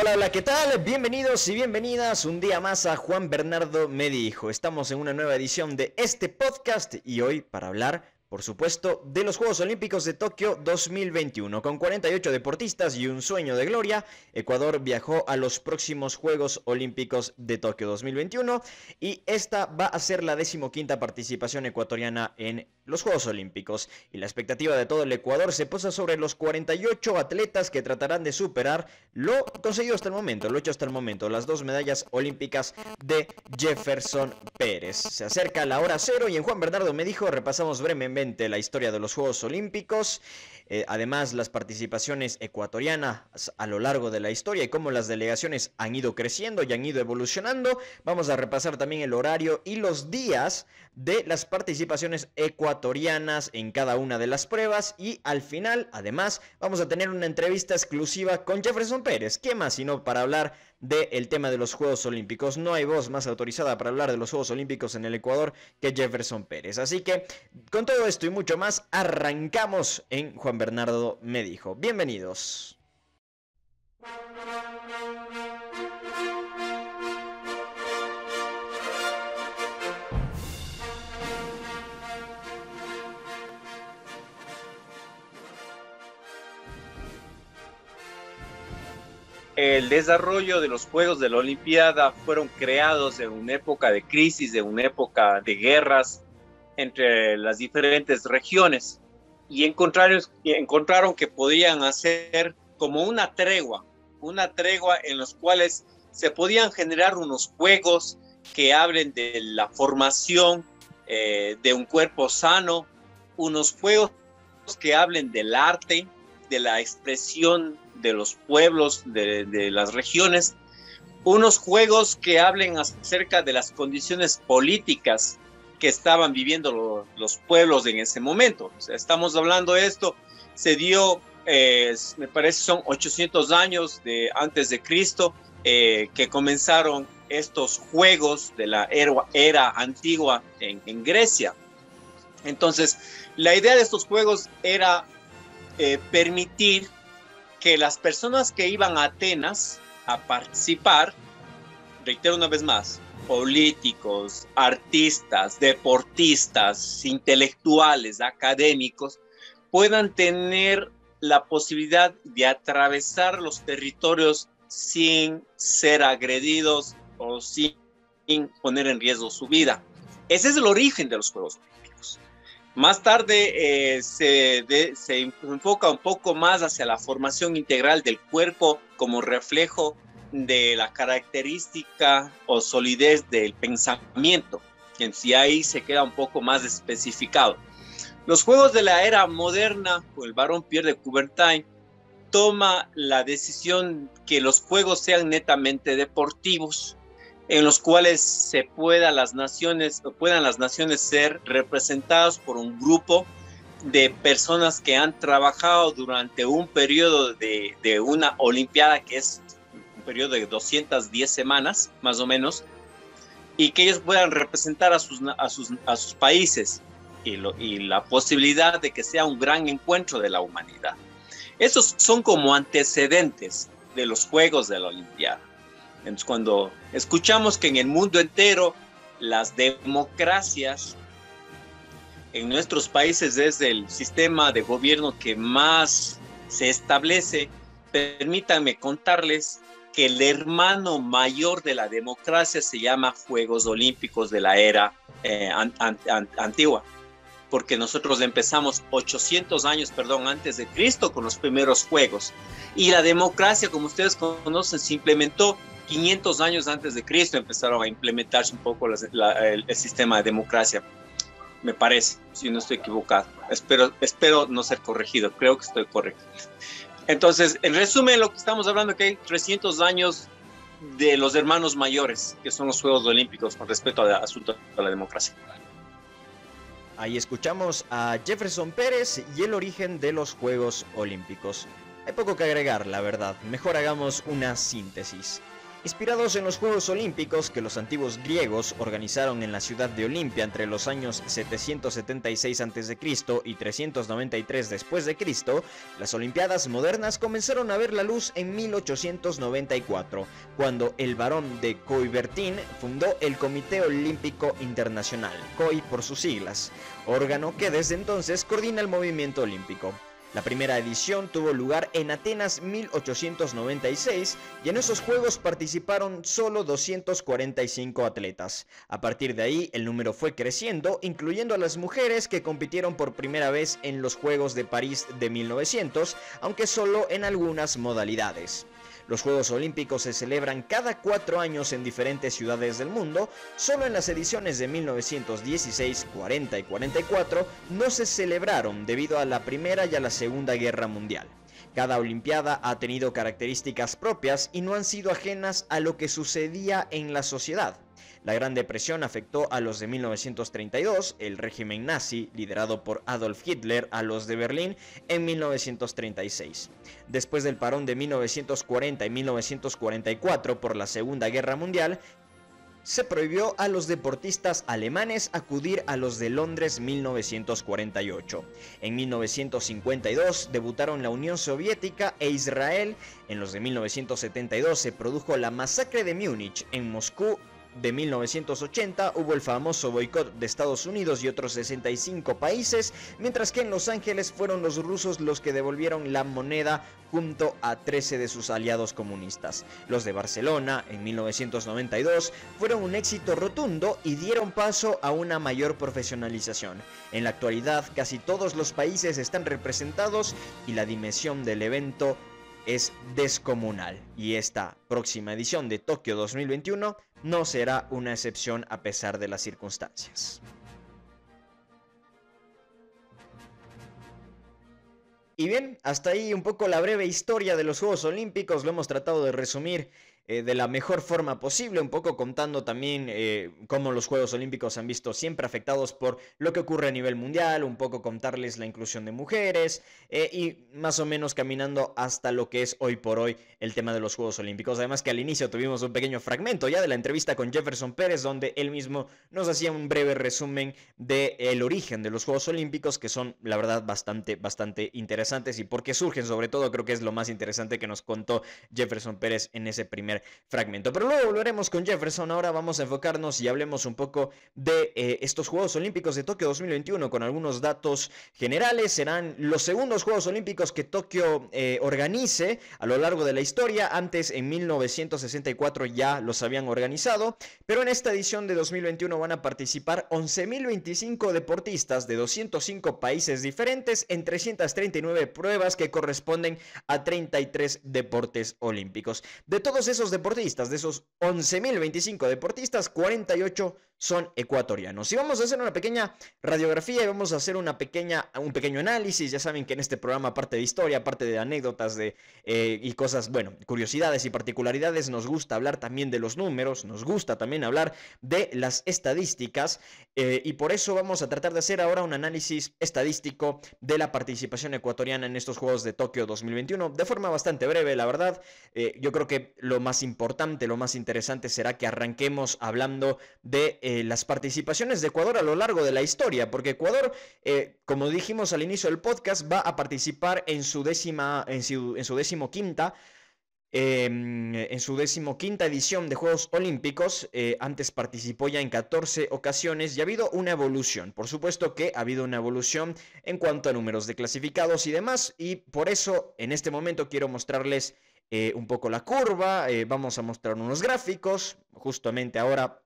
Hola, hola, ¿qué tal? Bienvenidos y bienvenidas un día más a Juan Bernardo Me Dijo. Estamos en una nueva edición de este podcast y hoy para hablar por supuesto, de los Juegos Olímpicos de Tokio 2021. Con 48 deportistas y un sueño de gloria, Ecuador viajó a los próximos Juegos Olímpicos de Tokio 2021 y esta va a ser la decimoquinta participación ecuatoriana en los Juegos Olímpicos. Y la expectativa de todo el Ecuador se posa sobre los 48 atletas que tratarán de superar lo conseguido hasta el momento, lo hecho hasta el momento, las dos medallas olímpicas de Jefferson Pérez. Se acerca la hora cero y en Juan Bernardo me dijo, repasamos brevemente la historia de los Juegos Olímpicos, eh, además las participaciones ecuatorianas a lo largo de la historia y cómo las delegaciones han ido creciendo y han ido evolucionando. Vamos a repasar también el horario y los días de las participaciones ecuatorianas en cada una de las pruebas y al final, además, vamos a tener una entrevista exclusiva con Jefferson Pérez. ¿Qué más sino para hablar del tema de los Juegos Olímpicos. No hay voz más autorizada para hablar de los Juegos Olímpicos en el Ecuador que Jefferson Pérez. Así que con todo esto y mucho más, arrancamos en Juan Bernardo Me Dijo. Bienvenidos. El desarrollo de los Juegos de la Olimpiada fueron creados en una época de crisis, en una época de guerras entre las diferentes regiones y encontraron, encontraron que podían hacer como una tregua, una tregua en los cuales se podían generar unos juegos que hablen de la formación eh, de un cuerpo sano, unos juegos que hablen del arte, de la expresión de los pueblos, de, las regiones, unos juegos que hablen acerca de las condiciones políticas que estaban viviendo los pueblos en ese momento. estamos hablando de esto, se dio, eh, me parece son 800 años de, antes de Cristo, eh, que comenzaron estos juegos de la era, antigua en, Grecia. Entonces, la idea de estos juegos era eh, permitir que las personas que iban a Atenas a participar, reitero una vez más, políticos, artistas, deportistas, intelectuales, académicos, puedan tener la posibilidad de atravesar los territorios sin ser agredidos o sin poner en riesgo su vida. Ese es el origen de los Juegos más tarde eh, se, se, enfoca un poco más hacia la formación integral del cuerpo como reflejo de la característica o solidez del pensamiento, en sí ahí se queda un poco más especificado. Los juegos de la era moderna, el barón Pierre de Coubertin toma la decisión que los juegos sean netamente deportivos, en los cuales se pueda las naciones, puedan las naciones ser representadas por un grupo de personas que han trabajado durante un periodo de, de una Olimpiada que es un periodo de 210 semanas, más o menos, y que ellos puedan representar a sus, a sus, a sus países y, y la posibilidad de que sea un gran encuentro de la humanidad. Esos son como antecedentes de los Juegos de la Olimpiada. Entonces, cuando escuchamos que en el mundo entero las democracias en nuestros países es el sistema de gobierno que más se establece, permítanme contarles que el hermano mayor de la democracia se llama Juegos Olímpicos de la era eh, antigua, porque nosotros empezamos 800 años, perdón, antes de Cristo con los primeros Juegos. Y la democracia, como ustedes conocen, se implementó 500 años antes de Cristo empezaron a implementarse un poco el, sistema de democracia, me parece, si no estoy equivocado. Espero, espero no ser corregido, creo que estoy correcto. Entonces, en resumen, lo que estamos hablando que hay 300 años de los hermanos mayores, que son los Juegos Olímpicos con respecto al asunto de la democracia. Ahí escuchamos a Jefferson Pérez y el origen de los Juegos Olímpicos. Hay poco que agregar, la verdad. Mejor hagamos una síntesis. Inspirados en los Juegos Olímpicos que los antiguos griegos organizaron en la ciudad de Olimpia entre los años 776 a.C. y 393 después de Cristo, las Olimpiadas modernas comenzaron a ver la luz en 1894, cuando el barón de Coubertin fundó el Comité Olímpico Internacional, COI por sus siglas, órgano que desde entonces coordina el movimiento olímpico. La primera edición tuvo lugar en Atenas 1896 y en esos Juegos participaron solo 245 atletas. A partir de ahí el número fue creciendo, incluyendo a las mujeres que compitieron por primera vez en los Juegos de París de 1900, aunque solo en algunas modalidades. Los Juegos Olímpicos se celebran cada cuatro años en diferentes ciudades del mundo, solo en las ediciones de 1916, 40 y 44 no se celebraron debido a la Primera y a la Segunda Guerra Mundial. Cada Olimpiada ha tenido características propias y no han sido ajenas a lo que sucedía en la sociedad. La Gran Depresión afectó a los de 1932, el régimen nazi, liderado por Adolf Hitler, a los de Berlín en 1936. Después del parón de 1940 y 1944 por la Segunda Guerra Mundial, se prohibió a los deportistas alemanes acudir a los de Londres 1948. En 1952 debutaron la Unión Soviética e Israel. En los de 1972 se produjo la masacre de Múnich en Moscú de 1980 hubo el famoso boicot de Estados Unidos y otros 65 países, mientras que en Los Ángeles fueron los rusos los que devolvieron la moneda junto a 13 de sus aliados comunistas. Los de Barcelona, en 1992, fueron un éxito rotundo y dieron paso a una mayor profesionalización. En la actualidad, casi todos los países están representados y la dimensión del evento es descomunal y esta próxima edición de Tokio 2021 no será una excepción a pesar de las circunstancias. Y bien, hasta ahí un poco la breve historia de los Juegos Olímpicos, lo hemos tratado de resumir eh, de la mejor forma posible, un poco contando también eh, cómo los Juegos Olímpicos han visto siempre afectados por lo que ocurre a nivel mundial, un poco contarles la inclusión de mujeres eh, y más o menos caminando hasta lo que es hoy por hoy el tema de los Juegos Olímpicos. Además que al inicio tuvimos un pequeño fragmento ya de la entrevista con Jefferson Pérez donde él mismo nos hacía un breve resumen del el origen de los Juegos Olímpicos que son la verdad bastante, bastante interesantes y por qué surgen sobre todo creo que es lo más interesante que nos contó Jefferson Pérez en ese primer fragmento. Pero luego volveremos con Jefferson. Ahora vamos a enfocarnos y hablemos un poco de eh, estos Juegos Olímpicos de Tokio 2021 con algunos datos generales. Serán los segundos Juegos Olímpicos que Tokio eh, organice a lo largo de la historia. Antes, en 1964, ya los habían organizado. Pero en esta edición de 2021 van a participar 11.025 deportistas de 205 países diferentes en 339 pruebas que corresponden a 33 deportes olímpicos. De todos esos deportistas, de esos 11.025 deportistas, 48 son ecuatorianos. Y vamos a hacer una pequeña radiografía y vamos a hacer una pequeña, un pequeño análisis. Ya saben que en este programa, aparte de historia, aparte de anécdotas de, eh, y cosas, bueno, curiosidades y particularidades, nos gusta hablar también de los números, nos gusta también hablar de las estadísticas. Eh, y por eso vamos a tratar de hacer ahora un análisis estadístico de la participación ecuatoriana en estos Juegos de Tokio 2021. De forma bastante breve, la verdad. Eh, yo creo que lo más importante, lo más interesante será que arranquemos hablando de eh, las participaciones de Ecuador a lo largo de la historia, porque Ecuador, eh, como dijimos al inicio del podcast, va a participar en su décima, en su, décimo quinta. Em, en su decimoquinta edición de Juegos Olímpicos, eh, antes participó ya en 14 ocasiones y ha habido una evolución. Por supuesto que ha habido una evolución en cuanto a números de clasificados y demás, y por eso en este momento quiero mostrarles un poco la curva. vamos a mostrar unos gráficos. Justamente ahora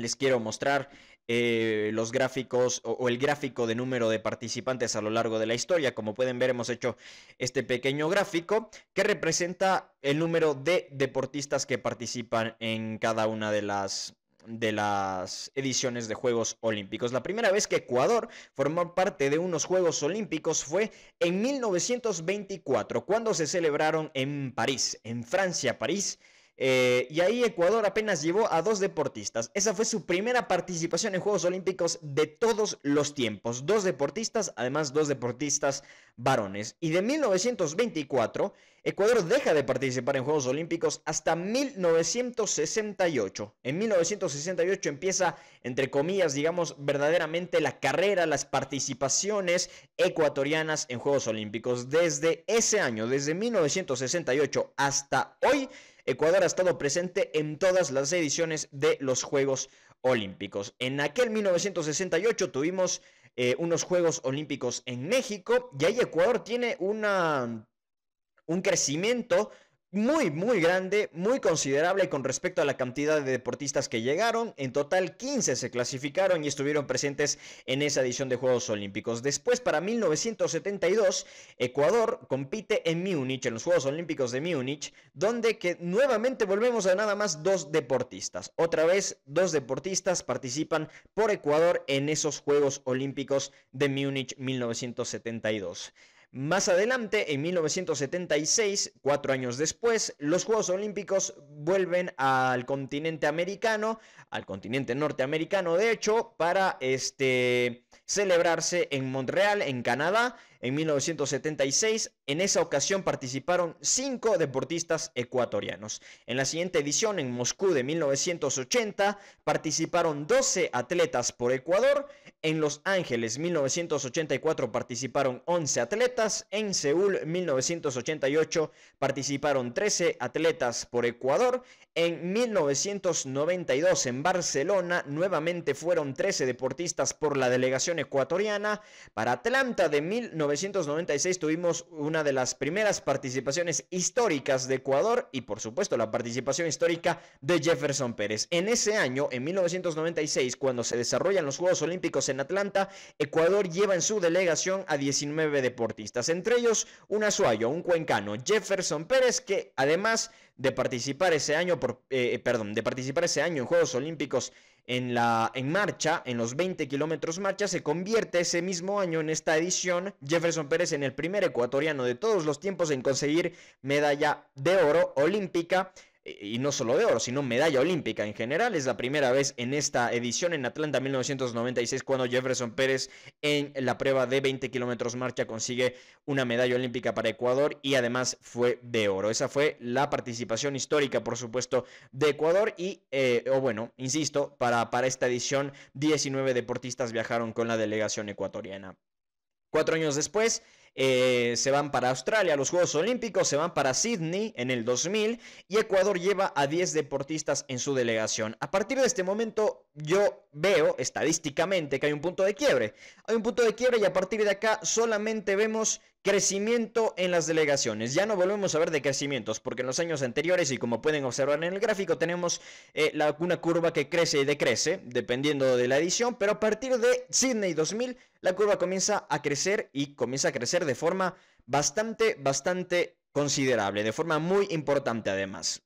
les quiero mostrar eh, los gráficos o, el gráfico de número de participantes a lo largo de la historia. Como pueden ver, hemos hecho este pequeño gráfico que representa el número de deportistas que participan en cada una de las de las ediciones de Juegos Olímpicos. La primera vez que Ecuador formó parte de unos Juegos Olímpicos fue en 1924, cuando se celebraron en París, en Francia, París, Eh, y ahí Ecuador apenas llevó a dos deportistas. Esa fue su primera participación en Juegos Olímpicos de todos los tiempos. Dos deportistas, además dos deportistas varones. Y de 1924, Ecuador deja de participar en Juegos Olímpicos hasta 1968. En 1968 empieza, entre comillas, digamos, verdaderamente la carrera, las participaciones ecuatorianas en Juegos Olímpicos. Desde ese año, desde 1968 hasta hoy, Ecuador ha estado presente en todas las ediciones de los Juegos Olímpicos. En aquel 1968 tuvimos eh, unos Juegos Olímpicos en México y ahí Ecuador tiene un crecimiento muy, muy grande, muy considerable con respecto a la cantidad de deportistas que llegaron. En total, 15 se clasificaron y estuvieron presentes en esa edición de Juegos Olímpicos. Después, para 1972, Ecuador compite en Múnich, en los Juegos Olímpicos de Múnich, donde que nuevamente volvemos a nada más dos deportistas. Otra vez, dos deportistas participan por Ecuador en esos Juegos Olímpicos de Múnich 1972. Más adelante, en 1976, cuatro años después, los Juegos Olímpicos vuelven al continente americano, al continente norteamericano, de hecho, para este, celebrarse en Montreal, en Canadá, en 1976. En esa ocasión participaron cinco deportistas ecuatorianos. En la siguiente edición, en Moscú de 1980, participaron 12 atletas por Ecuador. En Los Ángeles 1984 participaron 11 atletas. En Seúl 1988 participaron 13 atletas por Ecuador. En 1992 en Barcelona nuevamente fueron 13 deportistas por la delegación ecuatoriana. Para Atlanta de 1996 tuvimos una de las primeras participaciones históricas de Ecuador y por supuesto la participación histórica de Jefferson Pérez. En ese año, en 1996, cuando se desarrollan los Juegos Olímpicos en Atlanta, Ecuador lleva en su delegación a 19 deportistas, entre ellos un azuayo, un cuencano, Jefferson Pérez, que además de participar ese año, eh, perdón, de participar ese año en Juegos Olímpicos en, la, en marcha, en los 20 kilómetros marcha, se convierte ese mismo año en esta edición Jefferson Pérez en el primer ecuatoriano de todos los tiempos en conseguir medalla de oro olímpica y no solo de oro, sino medalla olímpica en general. Es la primera vez en esta edición en Atlanta 1996 cuando Jefferson Pérez en la prueba de 20 kilómetros marcha consigue una medalla olímpica para Ecuador y además fue de oro. Esa fue la participación histórica, por supuesto, de Ecuador y, eh, o bueno, insisto, para, para esta edición 19 deportistas viajaron con la delegación ecuatoriana. Cuatro años después, eh, se van para Australia, los Juegos Olímpicos, se van para Sydney en el 2000 y Ecuador lleva a 10 deportistas en su delegación. A partir de este momento yo veo estadísticamente que hay un punto de quiebre. Hay un punto de quiebre y a partir de acá solamente vemos crecimiento en las delegaciones. Ya no volvemos a ver decrecimientos porque en los años anteriores y como pueden observar en el gráfico tenemos eh, una curva que crece y decrece dependiendo de la edición, pero a partir de Sydney 2000 la curva comienza a crecer y comienza a crecer de forma bastante, bastante considerable, de forma muy importante además.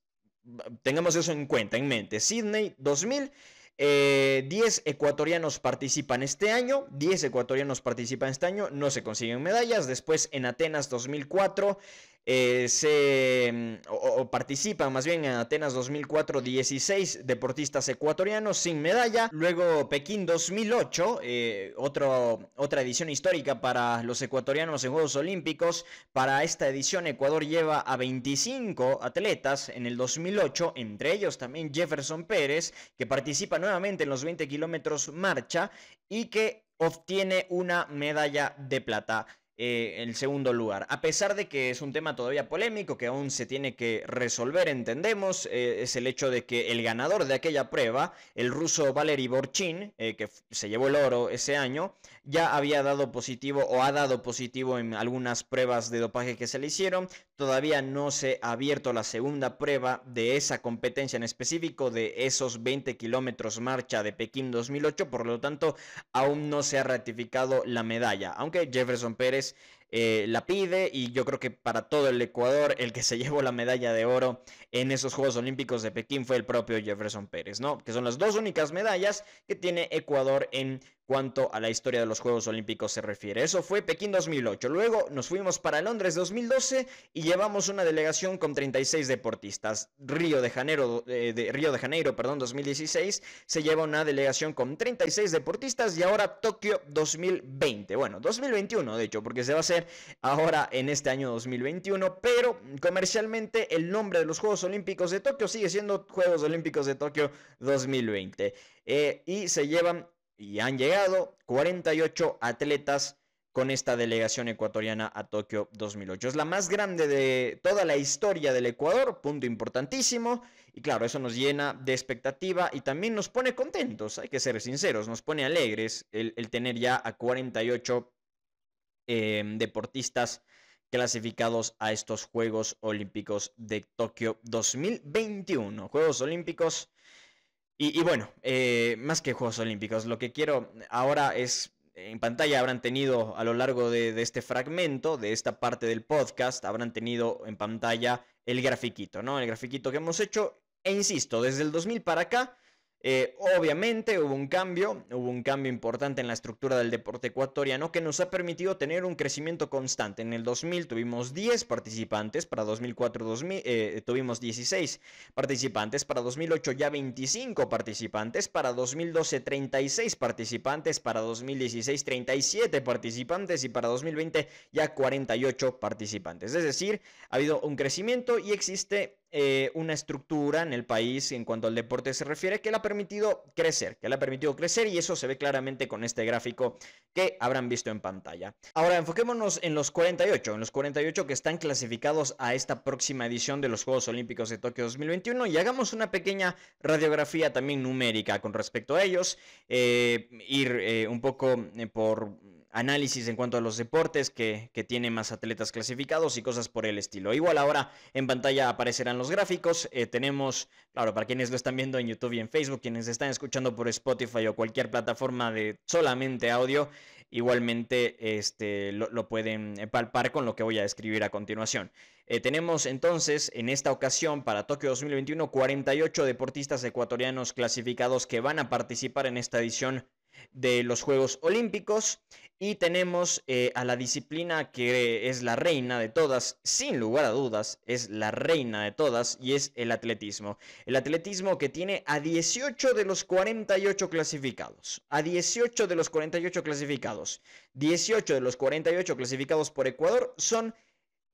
Tengamos eso en cuenta, en mente. Sydney 2000 10 eh, ecuatorianos participan este año, 10 ecuatorianos participan este año, no se consiguen medallas. Después en Atenas 2004 se mm, o, participan más bien en Atenas 2004 16 deportistas ecuatorianos sin medalla. Luego Pekín 2008, eh, otra edición histórica para los ecuatorianos en Juegos Olímpicos. Para esta edición Ecuador lleva a 25 atletas en el 2008, entre ellos también Jefferson Pérez, que participa nuevamente en los 20 kilómetros marcha y que obtiene una medalla de plata. Eh, el segundo lugar. A pesar de que es un tema todavía polémico, que aún se tiene que resolver, entendemos, eh, es el hecho de que el ganador de aquella prueba, el ruso Valery Borchin, eh, que se llevó el oro ese año, ya había dado positivo o ha dado positivo en algunas pruebas de dopaje que se le hicieron. Todavía no se ha abierto la segunda prueba de esa competencia en específico de esos 20 kilómetros marcha de Pekín 2008, por lo tanto aún no se ha ratificado la medalla, aunque Jefferson Pérez eh, la pide y yo creo que para todo el Ecuador el que se llevó la medalla de oro en esos Juegos Olímpicos de Pekín fue el propio Jefferson Pérez, ¿no? Que son las dos únicas medallas que tiene Ecuador en cuanto a la historia de los Juegos Olímpicos se refiere. Eso fue Pekín 2008. Luego nos fuimos para Londres 2012 y llevamos una delegación con 36 deportistas. Río de Janeiro, eh, de Río de Janeiro, perdón, 2016 se lleva una delegación con 36 deportistas y ahora Tokio 2020. Bueno, 2021 de hecho, porque se va a hacer ahora en este año 2021, pero comercialmente el nombre de los Juegos Olímpicos de Tokio sigue siendo Juegos Olímpicos de Tokio 2020. Eh, y se llevan y han llegado 48 atletas con esta delegación ecuatoriana a Tokio 2008. Es la más grande de toda la historia del Ecuador, punto importantísimo. Y claro, eso nos llena de expectativa y también nos pone contentos, hay que ser sinceros, nos pone alegres el, tener ya a 48 em, deportistas clasificados a estos Juegos Olímpicos de Tokio 2021. Juegos Olímpicos y, bueno, eh, más que Juegos Olímpicos, lo que quiero ahora es, en pantalla habrán tenido a lo largo de, este fragmento, de esta parte del podcast, habrán tenido en pantalla el grafiquito, ¿no? El grafiquito que hemos hecho, e insisto, desde el 2000 para acá, eh, obviamente hubo un cambio, hubo un cambio importante en la estructura del deporte ecuatoriano que nos ha permitido tener un crecimiento constante. En el 2000 tuvimos 10 participantes, para 2004 2000, eh, tuvimos 16 participantes, para 2008 ya 25 participantes, para 2012 36 participantes, para 2016 37 participantes y para 2020 ya 48 participantes. Es decir, ha habido un crecimiento y existe eh, una estructura en el país en cuanto al deporte se refiere que le ha permitido crecer, que le ha permitido crecer y eso se ve claramente con este gráfico que habrán visto en pantalla. Ahora enfoquémonos en los 48, en los 48 que están clasificados a esta próxima edición de los Juegos Olímpicos de Tokio 2021 y hagamos una pequeña radiografía también numérica con respecto a ellos, eh, ir eh, un poco por análisis en cuanto a los deportes que, que tiene más atletas clasificados y cosas por el estilo. Igual ahora en pantalla aparecerán los gráficos. Eh, tenemos, claro, para quienes lo están viendo en YouTube y en Facebook, quienes están escuchando por Spotify o cualquier plataforma de solamente audio, igualmente este, lo, pueden palpar con lo que voy a escribir a continuación. Eh, tenemos entonces en esta ocasión para Tokio 2021 48 deportistas ecuatorianos clasificados que van a participar en esta edición de los Juegos Olímpicos y tenemos eh, a la disciplina que es la reina de todas, sin lugar a dudas, es la reina de todas y es el atletismo. El atletismo que tiene a 18 de los 48 clasificados. A 18 de los 48 clasificados. 18 de los 48 clasificados por Ecuador son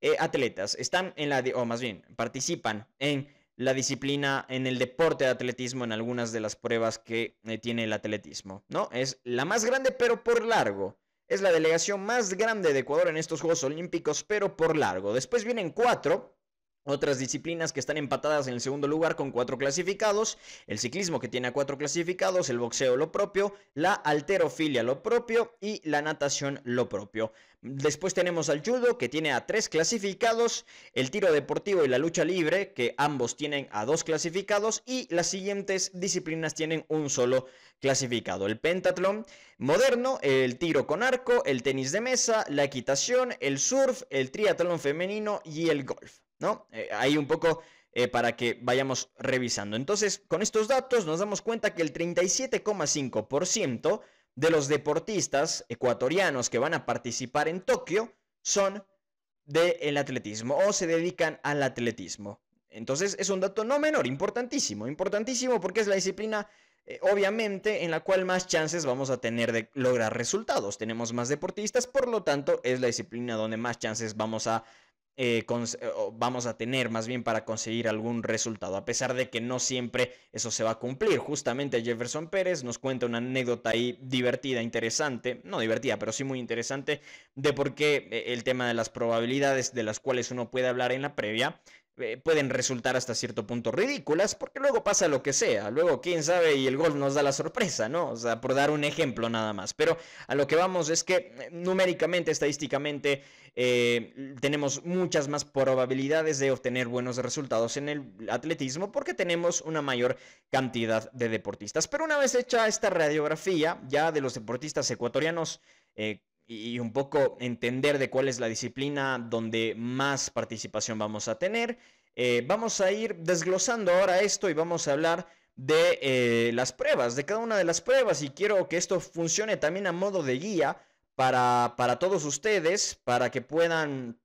eh, atletas. Están en la, o más bien, participan en la disciplina en el deporte de atletismo en algunas de las pruebas que eh, tiene el atletismo, ¿no? Es la más grande pero por largo. Es la delegación más grande de Ecuador en estos Juegos Olímpicos pero por largo. Después vienen cuatro otras disciplinas que están empatadas en el segundo lugar con cuatro clasificados, el ciclismo que tiene a cuatro clasificados, el boxeo lo propio, la alterofilia lo propio y la natación lo propio. Después tenemos al judo que tiene a tres clasificados, el tiro deportivo y la lucha libre que ambos tienen a dos clasificados y las siguientes disciplinas tienen un solo clasificado. El pentatlón moderno, el tiro con arco, el tenis de mesa, la equitación, el surf, el triatlón femenino y el golf. ¿No? Eh, ahí un poco eh, para que vayamos revisando. Entonces, con estos datos nos damos cuenta que el 37,5% de los deportistas ecuatorianos que van a participar en Tokio son del atletismo o se dedican al atletismo. Entonces es un dato no menor, importantísimo, importantísimo porque es la disciplina eh, obviamente en la cual más chances vamos a tener de lograr resultados. Tenemos más deportistas, por lo tanto es la disciplina donde más chances vamos a eh, eh, vamos a tener más bien para conseguir algún resultado, a pesar de que no siempre eso se va a cumplir. Justamente Jefferson Pérez nos cuenta una anécdota ahí divertida, interesante, no divertida, pero sí muy interesante, de por qué eh, el tema de las probabilidades de las cuales uno puede hablar en la previa eh, pueden resultar hasta cierto punto ridículas, porque luego pasa lo que sea, luego quién sabe y el golf nos da la sorpresa, ¿no? O sea, por dar un ejemplo nada más. Pero a lo que vamos es que eh, numéricamente, estadísticamente, eh, tenemos muchas más probabilidades de obtener buenos resultados en el atletismo porque tenemos una mayor cantidad de deportistas. Pero una vez hecha esta radiografía ya de los deportistas ecuatorianos, y un poco entender de cuál es la disciplina donde más participación vamos a tener. Eh, vamos a ir desglosando ahora esto y vamos a hablar de eh, las pruebas, de cada una de las pruebas y quiero que esto funcione también a modo de guía para, para todos ustedes, para que puedan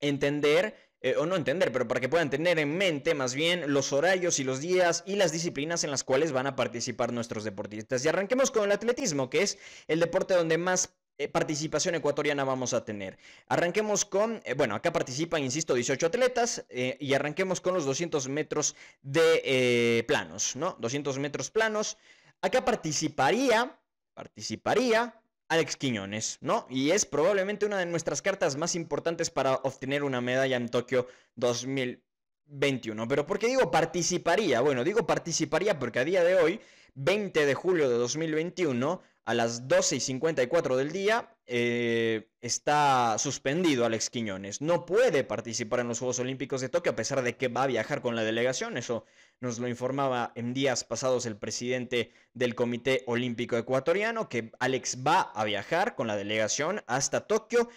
entender, eh, o no entender, pero para que puedan tener en mente más bien los horarios y los días y las disciplinas en las cuales van a participar nuestros deportistas. Y arranquemos con el atletismo, que es el deporte donde más eh, participación ecuatoriana vamos a tener. Arranquemos con, eh, bueno, acá participan, insisto, 18 atletas eh, y arranquemos con los 200 metros de planos, ¿no? 200 metros planos. Acá participaría, participaría Alex Quiñones, ¿no? Y es probablemente una de nuestras cartas más importantes para obtener una medalla en Tokio 2021. Pero ¿por qué digo participaría? Bueno, digo participaría porque a día de hoy, 20 de julio de 2021, a las 12 y 54 del día eh, está suspendido Alex Quiñones. No puede participar en los Juegos Olímpicos de Tokio a pesar de que va a viajar con la delegación. Eso nos lo informaba en días pasados el presidente del Comité Olímpico Ecuatoriano, que Alex va a viajar con la delegación hasta Tokio,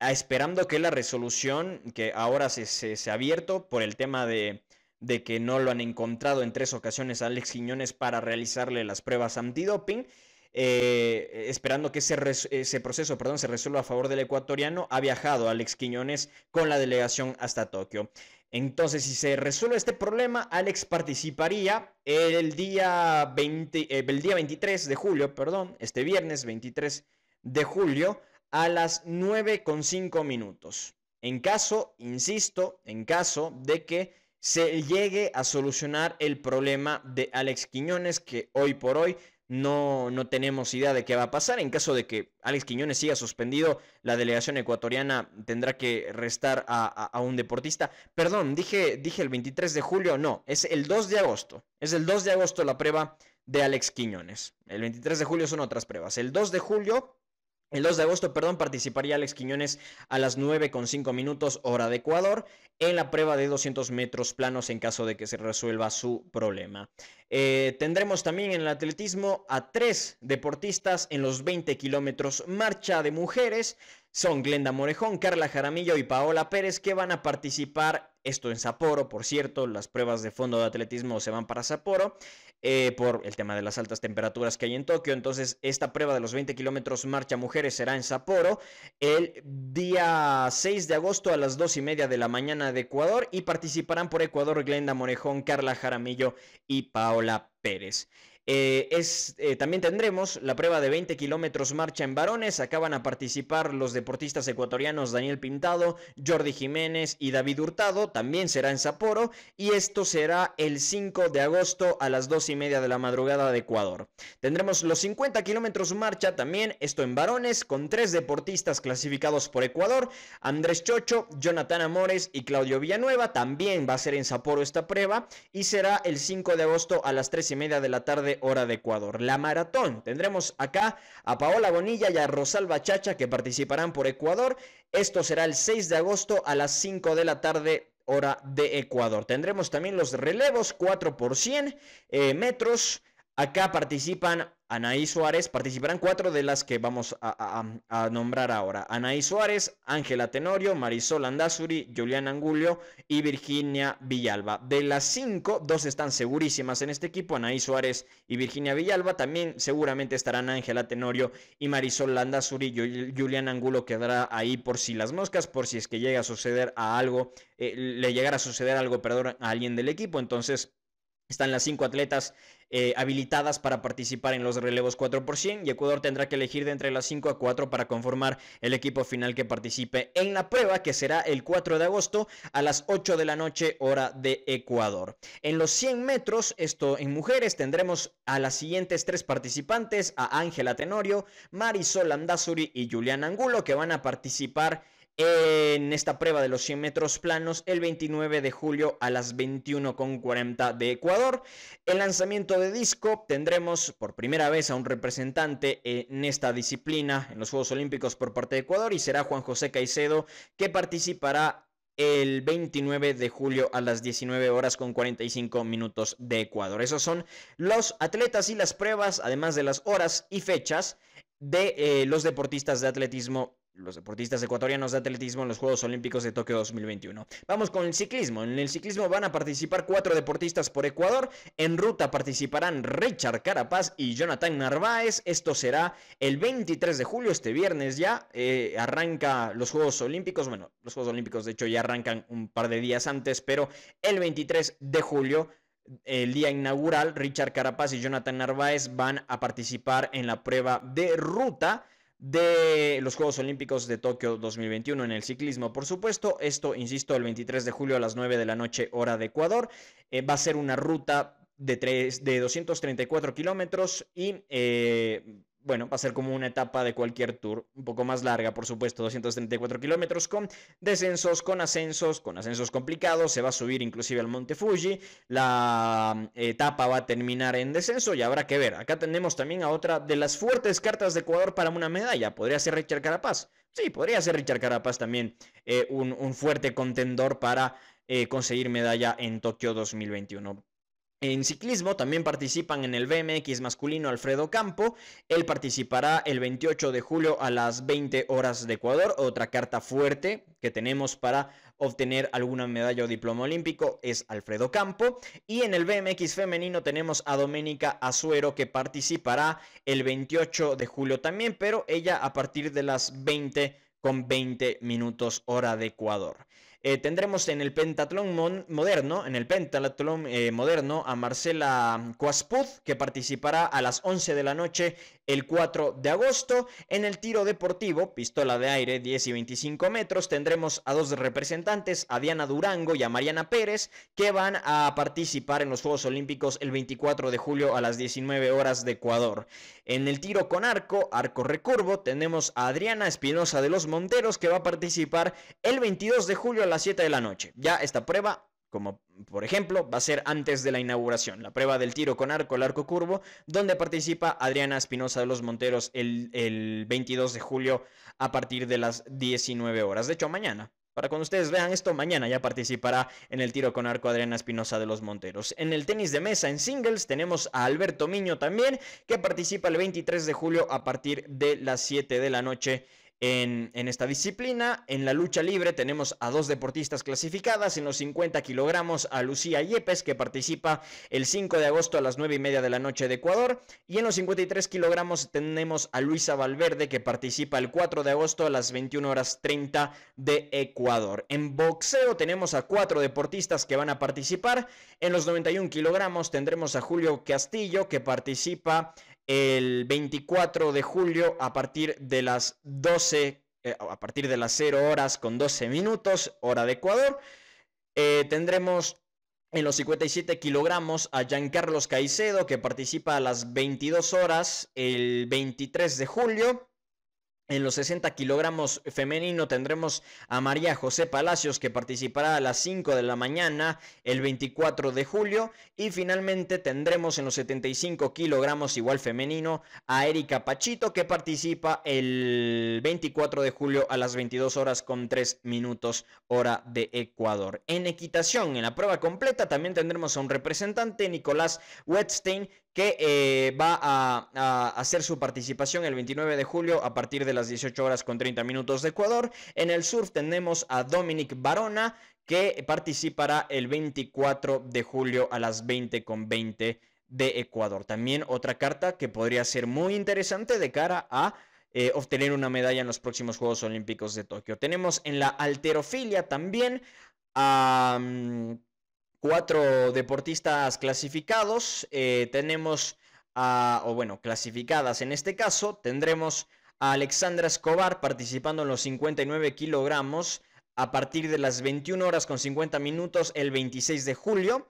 esperando que la resolución que ahora se, se, ha abierto por el tema de de que no lo han encontrado en tres ocasiones a Alex Quiñones para realizarle las pruebas antidoping, eh, esperando que ese, proceso perdón, se resuelva a favor del ecuatoriano, ha viajado Alex Quiñones con la delegación hasta Tokio. Entonces, si se resuelve este problema, Alex participaría el día, 20, eh, el día 23 de julio, perdón, este viernes 23 de julio, a las 9.5 minutos. En caso, insisto, en caso de que se llegue a solucionar el problema de Alex Quiñones, que hoy por hoy no, no tenemos idea de qué va a pasar. En caso de que Alex Quiñones siga suspendido, la delegación ecuatoriana tendrá que restar a, un deportista. Perdón, dije, dije el 23 de julio, no, es el 2 de agosto. Es el 2 de agosto la prueba de Alex Quiñones. El 23 de julio son otras pruebas. El 2 de julio el 2 de agosto, perdón, participaría Alex Quiñones a las 9.5 minutos hora de Ecuador en la prueba de 200 metros planos en caso de que se resuelva su problema. Eh, tendremos también en el atletismo a tres deportistas en los 20 kilómetros marcha de mujeres. Son Glenda Morejón, Carla Jaramillo y Paola Pérez que van a participar, esto en Sapporo, por cierto, las pruebas de fondo de atletismo se van para Sapporo. Eh, por el tema de las altas temperaturas que hay en Tokio. Entonces, esta prueba de los 20 kilómetros marcha mujeres será en Sapporo el día 6 de agosto a las 2 y media de la mañana de Ecuador y participarán por Ecuador Glenda Morejón, Carla Jaramillo y Paola Pérez. Eh, eh, también tendremos la prueba de 20 kilómetros marcha en varones. Acaban a participar los deportistas ecuatorianos Daniel Pintado, Jordi Jiménez y David Hurtado. También será en Sapporo. Y esto será el 5 de agosto a las 2 y media de la madrugada de Ecuador. Tendremos los 50 kilómetros marcha también, esto en varones, con tres deportistas clasificados por Ecuador: Andrés Chocho, Jonathan Amores y Claudio Villanueva. También va a ser en Sapporo esta prueba. Y será el 5 de agosto a las 3 y media de la tarde hora de Ecuador. La maratón. Tendremos acá a Paola Bonilla y a Rosalba Chacha que participarán por Ecuador. Esto será el 6 de agosto a las 5 de la tarde hora de Ecuador. Tendremos también los relevos 4 por 100 eh, metros. Acá participan Anaí Suárez, participarán cuatro de las que vamos a, nombrar ahora. Anaí Suárez, Ángela Tenorio, Marisol Andazuri, Julián Angulio y Virginia Villalba. De las cinco, dos están segurísimas en este equipo, Anaí Suárez y Virginia Villalba. También seguramente estarán Ángela Tenorio y Marisol Landazuri. Julián Angulo quedará ahí por si las moscas, por si es que llega a suceder a algo, eh, le llegara a suceder algo, perdón, a alguien del equipo. Entonces están las cinco atletas eh, habilitadas para participar en los relevos 4 por 100 y Ecuador tendrá que elegir de entre las 5 a 4 para conformar el equipo final que participe en la prueba que será el 4 de agosto a las 8 de la noche hora de Ecuador. En los 100 metros, esto en mujeres, tendremos a las siguientes tres participantes, a Ángela Tenorio, Marisol Andazuri y Julián Angulo que van a participar en esta prueba de los 100 metros planos el 29 de julio a las 21.40 de Ecuador. El lanzamiento de disco tendremos por primera vez a un representante en esta disciplina en los Juegos Olímpicos por parte de Ecuador y será Juan José Caicedo que participará el 29 de julio a las 19 horas con 45 minutos de Ecuador. Esos son los atletas y las pruebas, además de las horas y fechas de eh, los deportistas de atletismo los deportistas ecuatorianos de atletismo en los Juegos Olímpicos de Tokio 2021. Vamos con el ciclismo. En el ciclismo van a participar cuatro deportistas por Ecuador. En ruta participarán Richard Carapaz y Jonathan Narváez. Esto será el 23 de julio, este viernes ya. Eh, arranca los Juegos Olímpicos. Bueno, los Juegos Olímpicos de hecho ya arrancan un par de días antes, pero el 23 de julio el día inaugural, Richard Carapaz y Jonathan Narváez van a participar en la prueba de ruta de los Juegos Olímpicos de Tokio 2021 en el ciclismo, por supuesto. Esto, insisto, el 23 de julio a las 9 de la noche, hora de Ecuador. Eh, va a ser una ruta de, de 234 kilómetros y eh, bueno, va a ser como una etapa de cualquier tour, un poco más larga, por supuesto, 234 kilómetros, con descensos, con ascensos, con ascensos complicados, se va a subir inclusive al Monte Fuji, la mm, etapa va a terminar en descenso y habrá que ver. Acá tenemos también a otra de las fuertes cartas de Ecuador para una medalla, podría ser Richard Carapaz. Sí, podría ser Richard Carapaz también eh, un, fuerte contendor para eh, conseguir medalla en Tokio 2021. En ciclismo también participan en el BMX masculino Alfredo Campo. Él participará el 28 de julio a las 20 horas de Ecuador. Otra carta fuerte que tenemos para obtener alguna medalla o diploma olímpico es Alfredo Campo. Y en el BMX femenino tenemos a Doménica Azuero que participará el 28 de julio también, pero ella a partir de las 20 con 20 minutos hora de Ecuador. Eh, tendremos en el pentatlón moderno, en el pentatlón eh, moderno, a Marcela Cuaspuz, que participará a las 11 de la noche el 4 de agosto. En el tiro deportivo, pistola de aire 10 y 25 metros, tendremos a dos representantes, a Diana Durango y a Mariana Pérez, que van a participar en los Juegos Olímpicos el 24 de julio a las 19 horas de Ecuador. En el tiro con arco, arco recurvo, tenemos a Adriana Espinosa de los Monteros, que va a participar el 22 de julio las 7 de la noche. Ya esta prueba como por ejemplo va a ser antes de la inauguración, la prueba del tiro con arco, el arco curvo, donde participa Adriana Espinosa de los Monteros el, el, 22 de julio a partir de las 19 horas. De hecho, mañana. Para cuando ustedes vean esto, mañana ya participará en el tiro con arco Adriana Espinosa de los Monteros. En el tenis de mesa en singles tenemos a Alberto Miño también, que participa el 23 de julio a partir de las 7 de la noche en, esta disciplina, en la lucha libre tenemos a dos deportistas clasificadas. En los 50 kilogramos a Lucía Yepes, que participa el 5 de agosto a las 9 y media de la noche de Ecuador. Y en los 53 kilogramos tenemos a Luisa Valverde, que participa el 4 de agosto a las 21 horas 30 de Ecuador. En boxeo tenemos a cuatro deportistas que van a participar. En los 91 kilogramos tendremos a Julio Castillo, que participa el 24 de julio a partir de las 12, eh, a partir de las 0 horas con 12 minutos, hora de Ecuador. Eh, tendremos en los 57 kilogramos a Giancarlos Caicedo que participa a las 22 horas el 23 de julio. En los 60 kilogramos femenino tendremos a María José Palacios que participará a las 5 de la mañana el 24 de julio. Y finalmente tendremos en los 75 kilogramos igual femenino a Erika Pachito que participa el 24 de julio a las 22 horas con 3 minutos hora de Ecuador. En equitación, en la prueba completa también tendremos a un representante, Nicolás Wetstein, que eh, va a, hacer su participación el 29 de julio a partir de las 18 horas con 30 minutos de Ecuador. En el surf tenemos a Dominic Barona que participará el 24 de julio a las 20 con 20 de Ecuador. También otra carta que podría ser muy interesante de cara a eh, obtener una medalla en los próximos Juegos Olímpicos de Tokio. Tenemos en la alterofilia también a cuatro deportistas clasificados. Eh, tenemos, a, o bueno, clasificadas en este caso, tendremos a Alexandra Escobar participando en los 59 kilogramos a partir de las 21 horas con 50 minutos el 26 de julio.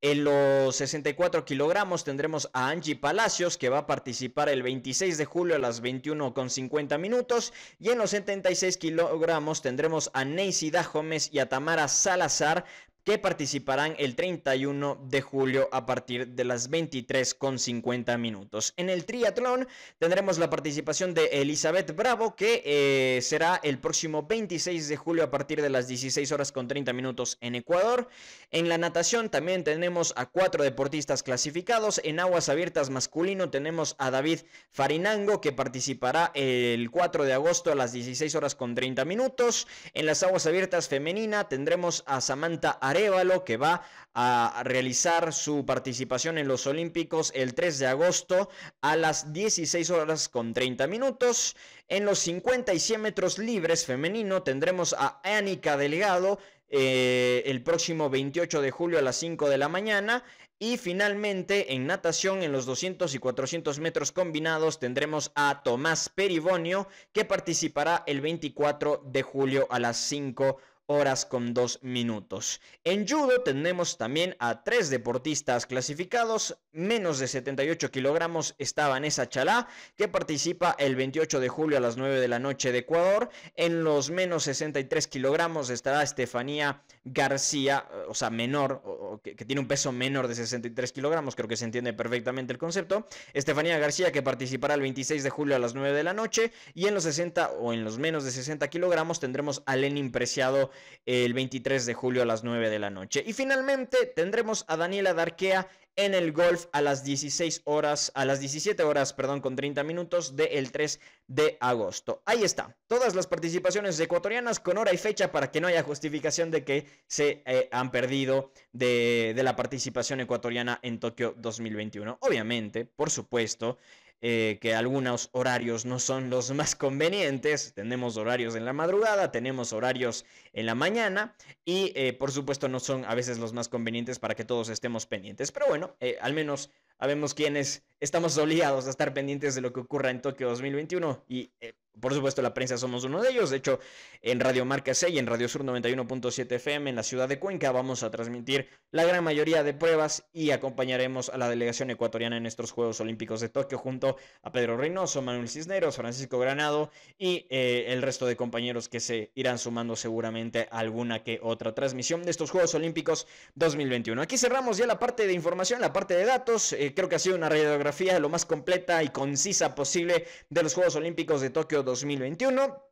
En los 64 kilogramos tendremos a Angie Palacios que va a participar el 26 de julio a las 21 con 50 minutos. Y en los 76 kilogramos tendremos a Neisy Dajomes y a Tamara Salazar que participarán el 31 de julio a partir de las 23 con 50 minutos. En el triatlón tendremos la participación de Elizabeth Bravo, que eh, será el próximo 26 de julio a partir de las 16 horas con 30 minutos en Ecuador. En la natación también tenemos a cuatro deportistas clasificados. En aguas abiertas masculino tenemos a David Farinango, que participará el 4 de agosto a las 16 horas con 30 minutos. En las aguas abiertas femenina tendremos a Samantha Arevalo, que va a realizar su participación en los Olímpicos el 3 de agosto a las 16 horas con 30 minutos. En los 50 y 100 metros libres femenino tendremos a Anika Delgado eh, el próximo 28 de julio a las 5 de la mañana. Y finalmente en natación en los 200 y 400 metros combinados tendremos a Tomás Peribonio que participará el 24 de julio a las 5 horas con 2 minutos. En judo tenemos también a tres deportistas clasificados, menos de 78 kilogramos está Vanessa Chalá, que participa el 28 de julio a las 9 de la noche de Ecuador. En los menos 63 kilogramos estará Estefanía García, o sea, menor, que, que, tiene un peso menor de 63 kilogramos, creo que se entiende perfectamente el concepto. Estefanía García, que participará el 26 de julio a las 9 de la noche. Y en los 60 o en los menos de 60 kilogramos tendremos a Lenin Preciado el 23 de julio a las 9 de la noche. Y finalmente tendremos a Daniela Darquea en el golf a las 16 horas, a las 17 horas, perdón, con 30 minutos del 3 de agosto. Ahí está, todas las participaciones ecuatorianas con hora y fecha para que no haya justificación de que se eh, han perdido de, de la participación ecuatoriana en Tokio 2021. Obviamente, por supuesto, eh, que algunos horarios no son los más convenientes. Tenemos horarios en la madrugada, tenemos horarios en la mañana y eh, por supuesto no son a veces los más convenientes para que todos estemos pendientes. Pero bueno, eh, al menos sabemos quienes estamos obligados a estar pendientes de lo que ocurra en Tokio 2021 y por supuesto, la prensa somos uno de ellos. De hecho, en Radio Marca C y en Radio Sur 91.7 FM en la ciudad de Cuenca vamos a transmitir la gran mayoría de pruebas y acompañaremos a la delegación ecuatoriana en estos Juegos Olímpicos de Tokio junto a Pedro Reynoso, Manuel Cisneros, Francisco Granado y eh, el resto de compañeros que se irán sumando seguramente a alguna que otra transmisión de estos Juegos Olímpicos 2021. Aquí cerramos ya la parte de información, la parte de datos. Eh, creo que ha sido una radiografía lo más completa y concisa posible de los Juegos Olímpicos de Tokio 2021.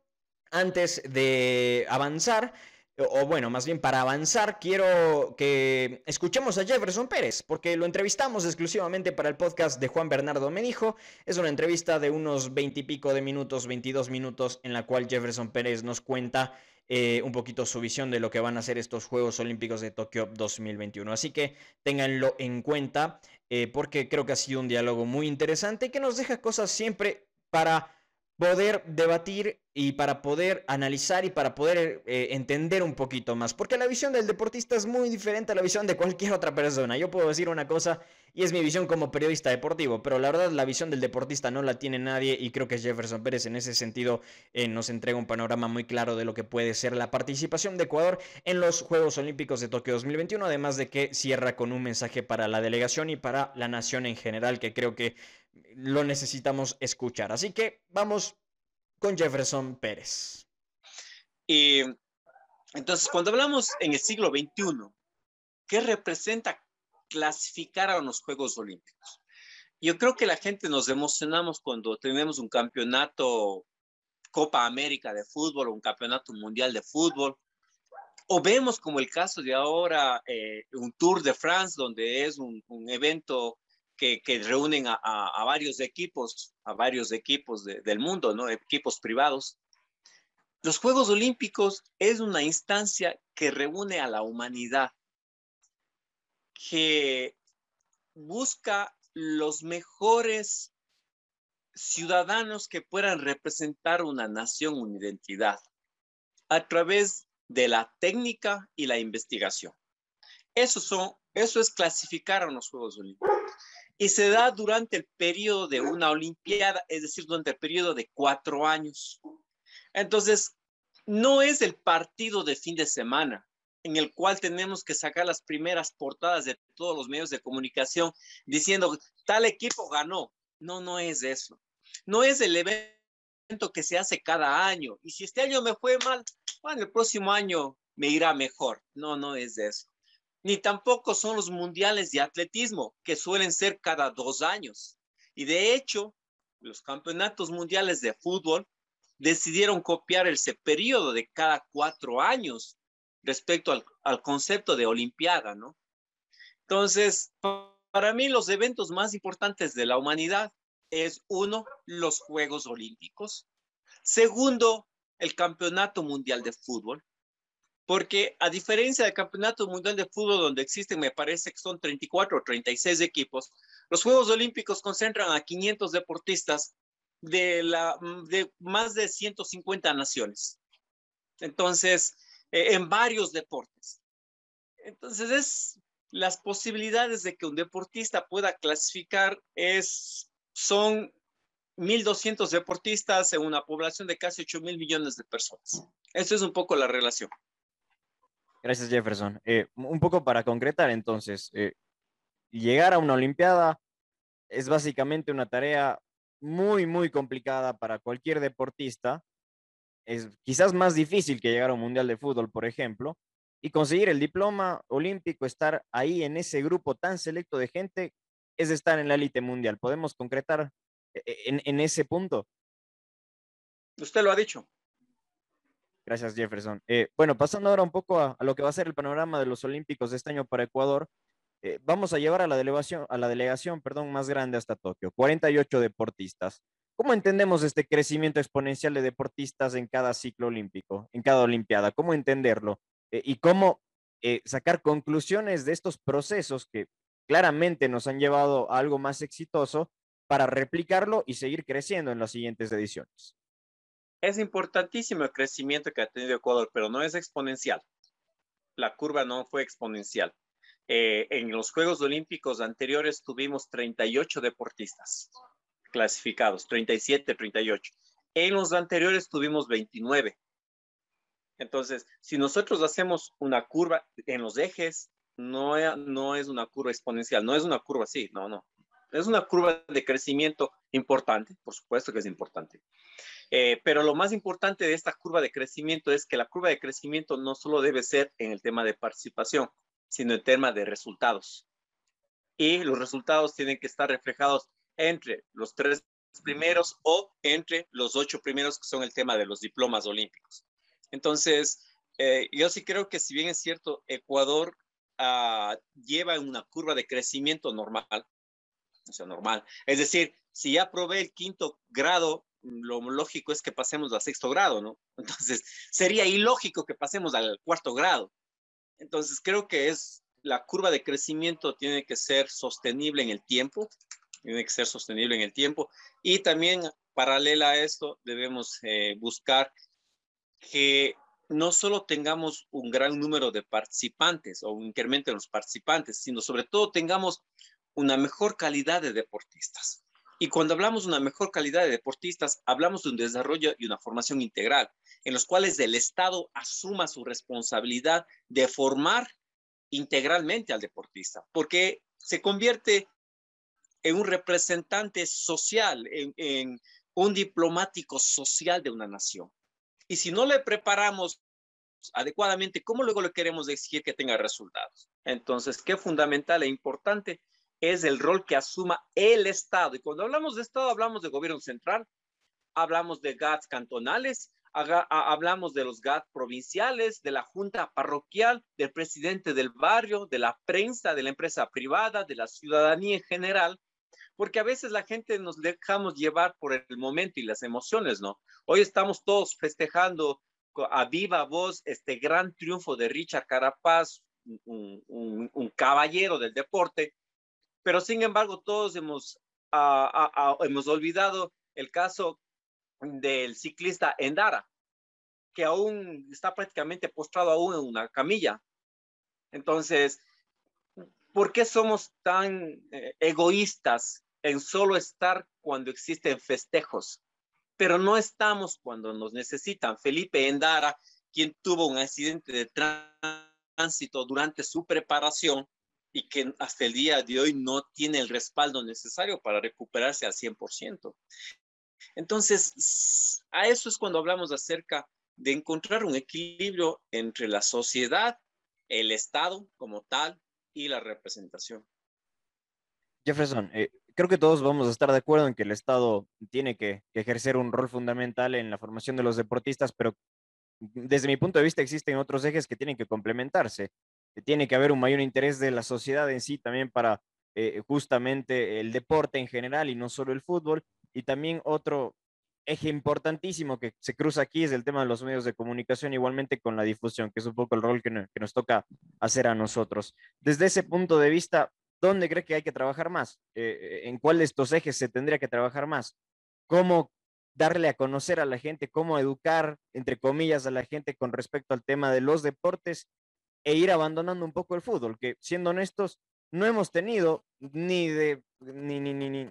Antes de avanzar, o bueno, más bien para avanzar, quiero que escuchemos a Jefferson Pérez, porque lo entrevistamos exclusivamente para el podcast de Juan Bernardo Me dijo. Es una entrevista de unos 20 y pico de minutos, 22 minutos, en la cual Jefferson Pérez nos cuenta eh, un poquito su visión de lo que van a ser estos Juegos Olímpicos de Tokio 2021. Así que ténganlo en cuenta, eh, porque creo que ha sido un diálogo muy interesante que nos deja cosas siempre para poder debatir y para poder analizar y para poder eh, entender un poquito más. Porque la visión del deportista es muy diferente a la visión de cualquier otra persona. Yo puedo decir una cosa y es mi visión como periodista deportivo, pero la verdad la visión del deportista no la tiene nadie y creo que Jefferson Pérez en ese sentido eh, nos entrega un panorama muy claro de lo que puede ser la participación de Ecuador en los Juegos Olímpicos de Tokio 2021, además de que cierra con un mensaje para la delegación y para la nación en general que creo que lo necesitamos escuchar. Así que vamos con Jefferson Pérez. Y entonces, cuando hablamos en el siglo XXI, ¿qué representa clasificar a los Juegos Olímpicos? Yo creo que la gente nos emocionamos cuando tenemos un campeonato Copa América de fútbol un campeonato mundial de fútbol, o vemos como el caso de ahora eh, un Tour de France, donde es un evento que, reúnen a, varios equipos, a varios equipos del mundo, ¿no? Equipos privados. Los Juegos Olímpicos es una instancia que reúne a la humanidad, que busca los mejores ciudadanos que puedan representar una nación, una identidad, a través de la técnica y la investigación. Eso, es clasificar a los Juegos Olímpicos y se da durante el periodo de una Olimpiada, es decir, durante el periodo de cuatro años. Entonces, no es el partido de fin de semana en el cual tenemos que sacar las primeras portadas de todos los medios de comunicación diciendo tal equipo ganó. No, no es eso. No es el evento que se hace cada año. Y si este año me fue mal, bueno, el próximo año me irá mejor. No, no es eso. Ni tampoco son los mundiales de atletismo, que suelen ser cada dos años. Y de hecho, los campeonatos mundiales de fútbol decidieron copiar ese periodo de cada cuatro años respecto al, al concepto de Olimpiada, ¿no? Entonces, para mí los eventos más importantes de la humanidad es uno, los Juegos Olímpicos. Segundo, el Campeonato Mundial de Fútbol. Porque a diferencia del Campeonato Mundial de Fútbol, donde existen, me parece que son 34 o 36 equipos, los Juegos Olímpicos concentran a 500 deportistas de, la, de más de 150 naciones. Entonces, eh, en varios deportes. Entonces, es las posibilidades de que un deportista pueda clasificar es, son 1.200 deportistas en una población de casi 8 mil millones de personas. Eso es un poco la relación. Gracias, Jefferson. Eh, un poco para concretar, entonces, eh, llegar a una Olimpiada es básicamente una tarea muy, muy complicada para cualquier deportista. Es quizás más difícil que llegar a un Mundial de Fútbol, por ejemplo, y conseguir el diploma olímpico, estar ahí en ese grupo tan selecto de gente, es estar en la élite mundial. ¿Podemos concretar e, e, en, ese punto? Usted lo ha dicho. Gracias, Jefferson. Eh, bueno, pasando ahora un poco a, lo que va a ser el panorama de los Olímpicos de este año para Ecuador, eh, vamos a llevar a la delegación, a la delegación perdón, más grande hasta Tokio, 48 deportistas. ¿Cómo entendemos este crecimiento exponencial de deportistas en cada ciclo olímpico, en cada Olimpiada? ¿Cómo entenderlo? Eh, y cómo sacar conclusiones de estos procesos que claramente nos han llevado a algo más exitoso para replicarlo y seguir creciendo en las siguientes ediciones. Es importantísimo el crecimiento que ha tenido Ecuador, pero no es exponencial. La curva no fue exponencial. Eh, en los Juegos Olímpicos anteriores tuvimos 38 deportistas clasificados, 37, 38. En los anteriores tuvimos 29. Entonces, si nosotros hacemos una curva en los ejes, no, no es una curva exponencial, no es una curva así, no, no. Es una curva de crecimiento importante, por supuesto que es importante. Eh, pero lo más importante de esta curva de crecimiento es que la curva de crecimiento no solo debe ser en el tema de participación, sino en tema de resultados. Y los resultados tienen que estar reflejados entre los tres primeros o entre los ocho primeros, que son el tema de los diplomas olímpicos. Entonces, eh, yo sí creo que si bien es cierto, Ecuador uh, lleva una curva de crecimiento normal, o sea, normal. Es decir, si ya probé el quinto grado, lo lógico es que pasemos al sexto grado, ¿no? Entonces, sería ilógico que pasemos al cuarto grado. Entonces, creo que es la curva de crecimiento tiene que ser sostenible en el tiempo, tiene que ser sostenible en el tiempo y también paralela a esto debemos eh, buscar que no solo tengamos un gran número de participantes o un incremento en los participantes, sino sobre todo tengamos una mejor calidad de deportistas. Y cuando hablamos de una mejor calidad de deportistas, hablamos de un desarrollo y una formación integral, en los cuales el Estado asuma su responsabilidad de formar integralmente al deportista, porque se convierte en un representante social, en, un diplomático social de una nación. Y si no le preparamos adecuadamente, ¿cómo luego le queremos exigir que tenga resultados? Entonces, qué fundamental e importante es el rol que asuma el Estado. Y cuando hablamos de Estado, hablamos de gobierno central, hablamos de GATS cantonales, hablamos de los GATS provinciales, de la junta parroquial, del presidente del barrio, de la prensa, de la empresa privada, de la ciudadanía en general, porque a veces la gente nos dejamos llevar por el momento y las emociones, ¿no? Hoy estamos todos festejando a viva voz este gran triunfo de Richard Carapaz, un, caballero del deporte, pero sin embargo todos hemos, hemos olvidado el caso del ciclista Endara, que aún está prácticamente postrado aún en una camilla. Entonces, ¿por qué somos tan eh, egoístas en solo estar cuando existen festejos, pero no estamos cuando nos necesitan. Felipe Endara, quien tuvo un accidente de tránsito durante su preparación y que hasta el día de hoy no tiene el respaldo necesario para recuperarse al 100%. Entonces, a eso es cuando hablamos acerca de encontrar un equilibrio entre la sociedad el Estado como tal y la representación. Jefferson, eh, creo que todos vamos a estar de acuerdo en que el Estado tiene que, ejercer un rol fundamental en la formación de los deportistas, pero desde mi punto de vista existen otros ejes que tienen que complementarse. Tiene que haber un mayor interés de la sociedad en sí también para eh, justamente el deporte en general y no solo el fútbol. Y también otro eje importantísimo que se cruza aquí es el tema de los medios de comunicación, igualmente con la difusión, que es un poco el rol que, nos toca hacer a nosotros. Desde ese punto de vista, ¿dónde cree que hay que trabajar más? Eh, ¿En cuál de estos ejes se tendría que trabajar más? ¿Cómo darle a conocer a la gente, cómo educar, entre comillas, a la gente con respecto al tema de los deportes e ir abandonando un poco el fútbol, que siendo honestos, no hemos tenido ni de, ni, ni, ni,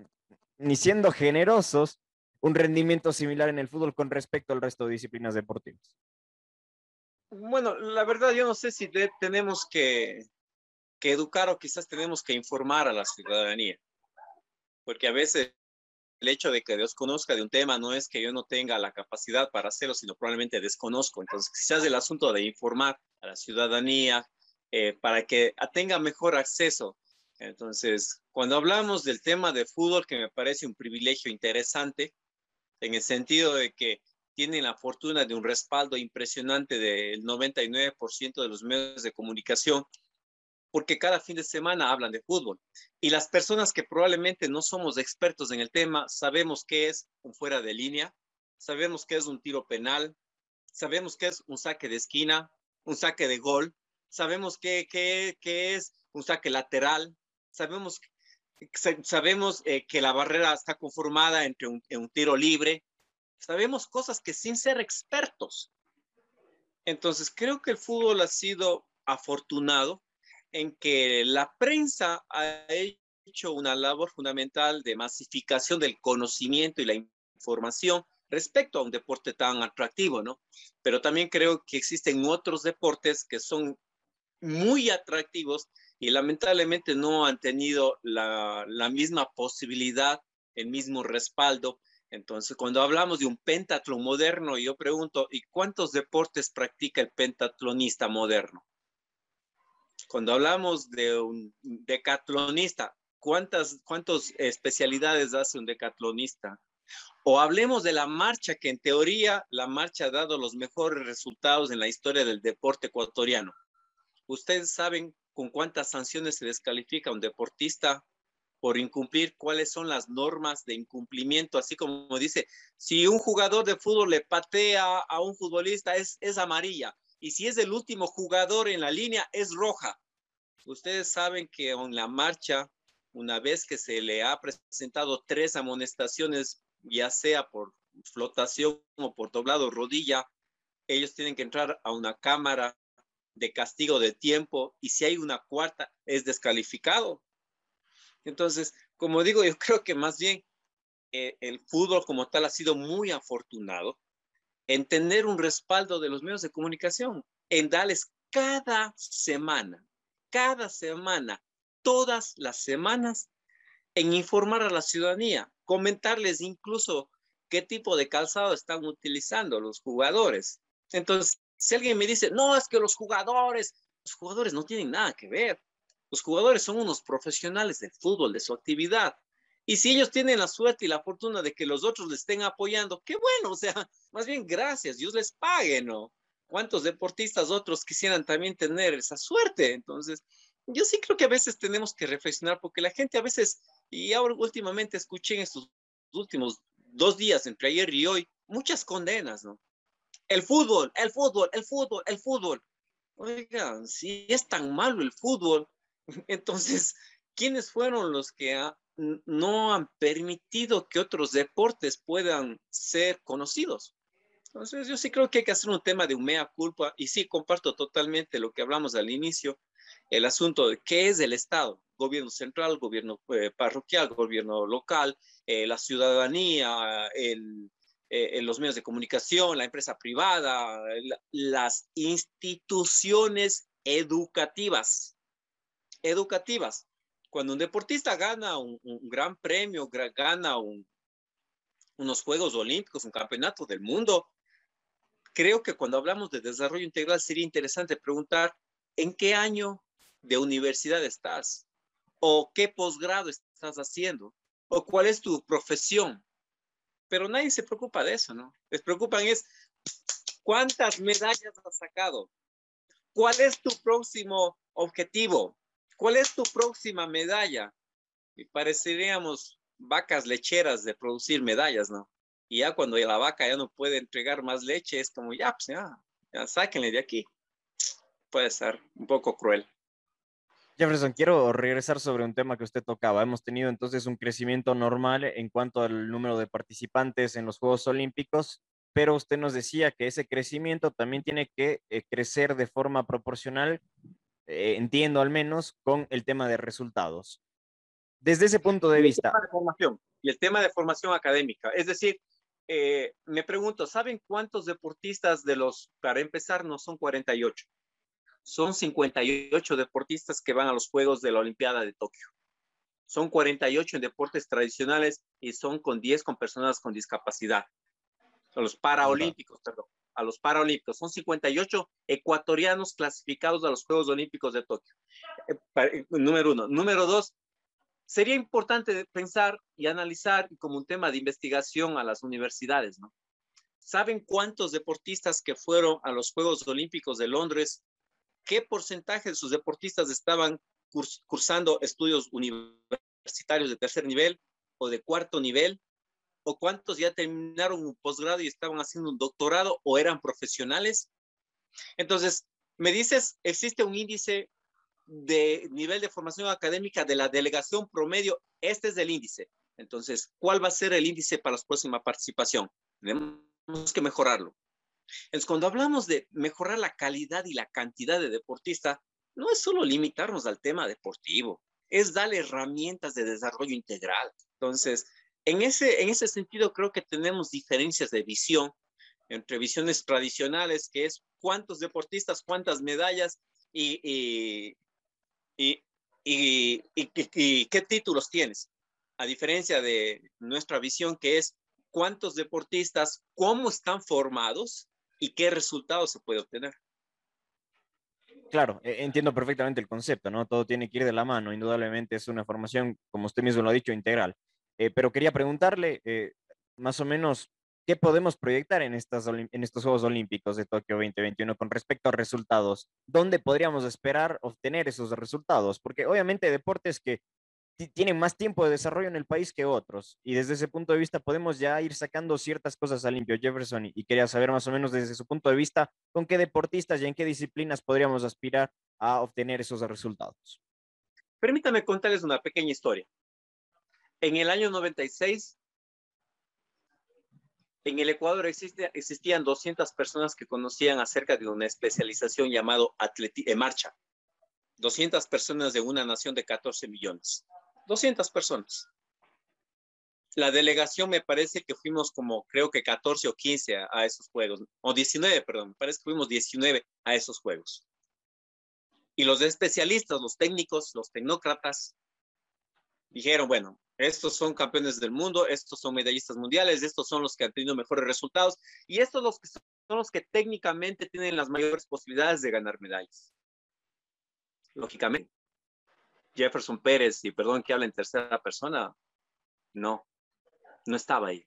ni siendo generosos, un rendimiento similar en el fútbol con respecto al resto de disciplinas deportivas? Bueno, la verdad yo no sé si tenemos que, que educar o quizás tenemos que informar a la ciudadanía, porque a veces el hecho de que Dios conozca de un tema no es que yo no tenga la capacidad para hacerlo, sino probablemente desconozco. Entonces, quizás el asunto de informar a la ciudadanía eh, para que tenga mejor acceso. Entonces, cuando hablamos del tema de fútbol, que me parece un privilegio interesante, en el sentido de que tienen la fortuna de un respaldo impresionante del 99% de los medios de comunicación, porque cada fin de semana hablan de fútbol. Y las personas que probablemente no somos expertos en el tema, sabemos qué es un fuera de línea, sabemos qué es un tiro penal, sabemos qué es un saque de esquina, un saque de gol, sabemos qué, qué, qué es un saque lateral, sabemos sabemos eh, que la barrera está conformada entre un, un, tiro libre, sabemos cosas que sin ser expertos. Entonces, creo que el fútbol ha sido afortunado en que la prensa ha hecho una labor fundamental de masificación del conocimiento y la información respecto a un deporte tan atractivo, ¿no? Pero también creo que existen otros deportes que son muy atractivos y lamentablemente no han tenido la, misma posibilidad, el mismo respaldo. Entonces, cuando hablamos de un pentatlón moderno, yo pregunto, ¿y cuántos deportes practica el pentatlonista moderno? Cuando hablamos de un decatlonista, ¿cuántas, ¿cuántas especialidades hace un decatlonista? O hablemos de la marcha, que en teoría la marcha ha dado los mejores resultados en la historia del deporte ecuatoriano. Ustedes saben con cuántas sanciones se descalifica un deportista por incumplir, cuáles son las normas de incumplimiento, así como dice, si un jugador de fútbol le patea a un futbolista es, es amarilla, y si es el último jugador en la línea es roja. Ustedes saben que en la marcha, una vez que se le ha presentado tres amonestaciones, ya sea por flotación o por doblado rodilla, ellos tienen que entrar a una cámara de castigo de tiempo y si hay una cuarta es descalificado. Entonces, como digo, yo creo que más bien eh, el fútbol como tal ha sido muy afortunado en tener un respaldo de los medios de comunicación, en darles cada semana, cada semana, todas las semanas, en informar a la ciudadanía, comentarles incluso qué tipo de calzado están utilizando los jugadores. Entonces, si alguien me dice, no, es que los jugadores, los jugadores no tienen nada que ver. Los jugadores son unos profesionales del fútbol, de su actividad. Y si ellos tienen la suerte y la fortuna de que los otros les estén apoyando, qué bueno, o sea, más bien gracias, Dios les pague, ¿no? ¿Cuántos deportistas otros quisieran también tener esa suerte? Entonces, yo sí creo que a veces tenemos que reflexionar porque la gente a veces, y ahora últimamente escuché en estos últimos dos días, entre ayer y hoy, muchas condenas, ¿no? El fútbol, el fútbol, el fútbol, el fútbol. Oigan, si es tan malo el fútbol, entonces, ¿quiénes fueron los que no han permitido que otros deportes puedan ser conocidos? Entonces, yo sí creo que hay que hacer un tema de un mea culpa y sí comparto totalmente lo que hablamos al inicio, el asunto de qué es el Estado, gobierno central, gobierno eh, parroquial, gobierno local, eh, la ciudadanía, el, eh, los medios de comunicación, la empresa privada, las instituciones educativas. Educativas. Cuando un deportista gana un, gran premio, gana unos Juegos Olímpicos, un campeonato del mundo, creo que cuando hablamos de desarrollo integral sería interesante preguntar ¿en qué año de universidad estás? ¿O qué posgrado estás haciendo? ¿O cuál es tu profesión? Pero nadie se preocupa de eso, ¿no? Les preocupan es cuántas medallas has sacado. ¿Cuál es tu próximo objetivo? ¿Cuál es tu próxima medalla? Y pareceríamos vacas lecheras de producir medallas, ¿no? Y ya cuando la vaca ya no puede entregar más leche, es como, ya, pues ya, ya sáquenle de aquí. Puede ser un poco cruel. Jefferson, quiero regresar sobre un tema que usted tocaba. Hemos tenido entonces un crecimiento normal en cuanto al número de participantes en los Juegos Olímpicos, pero usted nos decía que ese crecimiento también tiene que eh, crecer de forma proporcional, eh, entiendo al menos, con el tema de resultados. Desde ese punto de vista. de formación, y el tema de formación académica. Es decir, eh, me pregunto, ¿saben cuántos deportistas de los, para empezar, no son 48? son 58 deportistas que van a los Juegos de la Olimpiada de Tokio. Son 48 en deportes tradicionales y son con 10 con personas con discapacidad. Los paraolímpicos, perdón. A los paraolímpicos. Son 58 ecuatorianos clasificados a los Juegos Olímpicos de Tokio. Eh, eh, número uno. Número dos, sería importante pensar y analizar como un tema de investigación a las universidades, ¿no? ¿Saben cuántos deportistas que fueron a los Juegos Olímpicos de Londres qué porcentaje de sus deportistas estaban cursando estudios universitarios de tercer nivel o de cuarto nivel, o cuántos ya terminaron un posgrado y estaban haciendo un doctorado o eran profesionales. Entonces, me dices, existe un índice de nivel de formación académica de la delegación promedio. Este es el índice. Entonces, ¿cuál va a ser el índice para la próxima participación? Tenemos que mejorarlo. Entonces, cuando hablamos de mejorar la calidad y la cantidad de deportistas, no es solo limitarnos al tema deportivo, es darle herramientas de desarrollo integral. Entonces, en ese, en ese sentido, creo que tenemos diferencias de visión entre visiones tradicionales, que es cuántos deportistas, cuántas medallas y, y, y, y qué títulos tienes. A diferencia de nuestra visión, que es cuántos deportistas, cómo están formados y qué resultados se puede obtener. Claro, e, entiendo perfectamente el concepto, ¿no? Todo tiene que ir de la mano, indudablemente es una formación, como usted mismo lo ha dicho, integral. Eh, pero quería preguntarle, eh, más o menos, ¿qué podemos proyectar en, estas, en estos Juegos Olímpicos de Tokio 2021 con respecto a resultados? ¿Dónde podríamos esperar obtener esos resultados? Porque obviamente deportes que tienen más tiempo de desarrollo en el país que otros. Y desde ese punto de vista podemos ya ir sacando ciertas cosas a limpio, Jefferson, y, quería saber más o menos desde su punto de vista con qué deportistas y en qué disciplinas podríamos aspirar a obtener esos resultados. Permítame contarles una pequeña historia. En el año 96, en el Ecuador existe, existían 200 personas que conocían acerca de una especialización llamado atleti eh, marcha. 200 personas de una nación de 14 millones. 200 personas. La delegación me parece que fuimos como creo que 14 o 15 a, esos juegos, o 19, perdón, me parece que fuimos 19 a esos juegos. Y los especialistas, los técnicos, los tecnócratas, dijeron, bueno, estos son campeones del mundo, estos son medallistas mundiales, estos son los que han tenido mejores resultados y estos los que son los que técnicamente tienen las mayores posibilidades de ganar medallas. Lógicamente, Jefferson Pérez, y perdón que hable en tercera persona, no, no estaba ahí.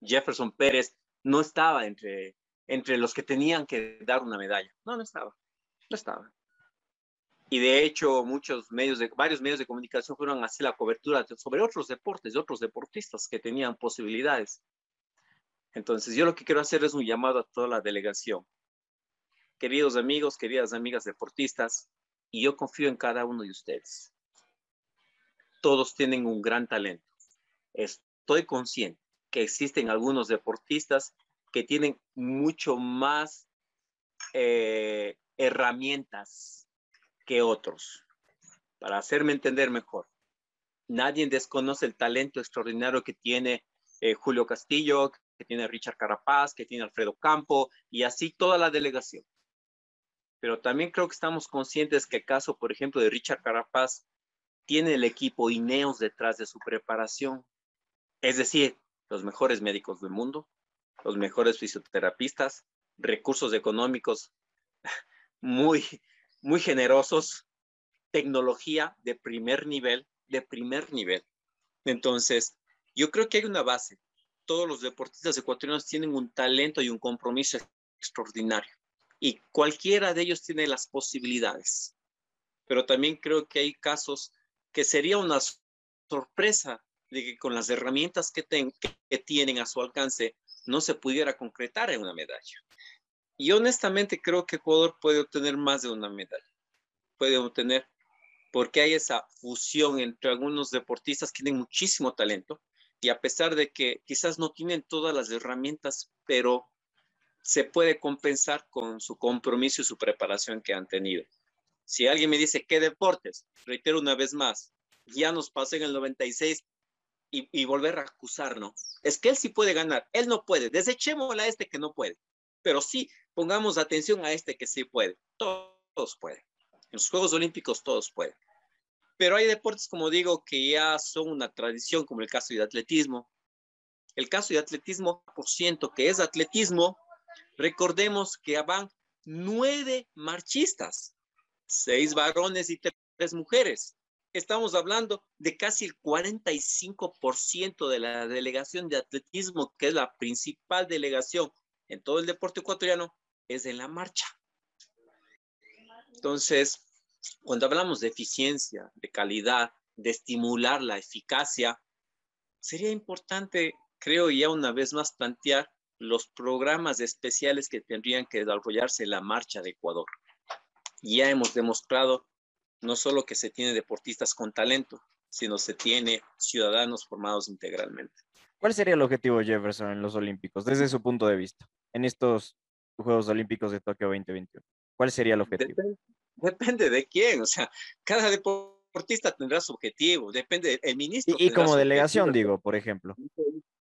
Jefferson Pérez no estaba entre, entre los que tenían que dar una medalla. No, no estaba. No estaba. Y de hecho, muchos medios de, varios medios de comunicación fueron a hacer la cobertura sobre otros deportes, de otros deportistas que tenían posibilidades. Entonces, yo lo que quiero hacer es un llamado a toda la delegación. Queridos amigos, queridas amigas deportistas, y yo confío en cada uno de ustedes. Todos tienen un gran talento. Estoy consciente que existen algunos deportistas que tienen mucho más eh, herramientas que otros. Para hacerme entender mejor, nadie desconoce el talento extraordinario que tiene eh, Julio Castillo, que tiene Richard Carapaz, que tiene Alfredo Campo y así toda la delegación pero también creo que estamos conscientes que el caso, por ejemplo, de Richard Carapaz, tiene el equipo Ineos detrás de su preparación. Es decir, los mejores médicos del mundo, los mejores fisioterapistas, recursos económicos muy, muy generosos, tecnología de primer nivel, de primer nivel. Entonces, yo creo que hay una base. Todos los deportistas ecuatorianos tienen un talento y un compromiso extraordinario. Y cualquiera de ellos tiene las posibilidades. Pero también creo que hay casos que sería una sorpresa de que con las herramientas que, tienen a su alcance no se pudiera concretar en una medalla. Y honestamente creo que Ecuador puede obtener más de una medalla. Puede obtener, porque hay esa fusión entre algunos deportistas que tienen muchísimo talento y a pesar de que quizás no tienen todas las herramientas, pero se puede compensar con su compromiso y su preparación que han tenido. Si alguien me dice, ¿qué deportes? Reitero una vez más, ya nos pasó en el 96 y, volver a acusarnos. Es que él sí puede ganar, él no puede. Desechémosle a este que no puede, pero sí pongamos atención a este que sí puede. Todos, pueden. En los Juegos Olímpicos todos pueden. Pero hay deportes, como digo, que ya son una tradición, como el caso de atletismo. El caso de atletismo, por ciento, que es atletismo, recordemos que van nueve marchistas, seis varones y tres mujeres. Estamos hablando de casi el 45% de la delegación de atletismo, que es la principal delegación en todo el deporte ecuatoriano, es en la marcha. Entonces, cuando hablamos de eficiencia, de calidad, de estimular la eficacia, sería importante, creo ya una vez más, plantear los programas especiales que tendrían que desarrollarse en la marcha de Ecuador. Ya hemos demostrado no solo que se tiene deportistas con talento, sino se tiene ciudadanos formados integralmente. ¿Cuál sería el objetivo Jefferson en los Olímpicos, desde su punto de vista, en estos Juegos Olímpicos de Tokio 2021? ¿Cuál sería el objetivo? Depende, de quién, o sea, cada deportista tendrá su objetivo, depende del ministro. Y, como delegación, digo, por ejemplo.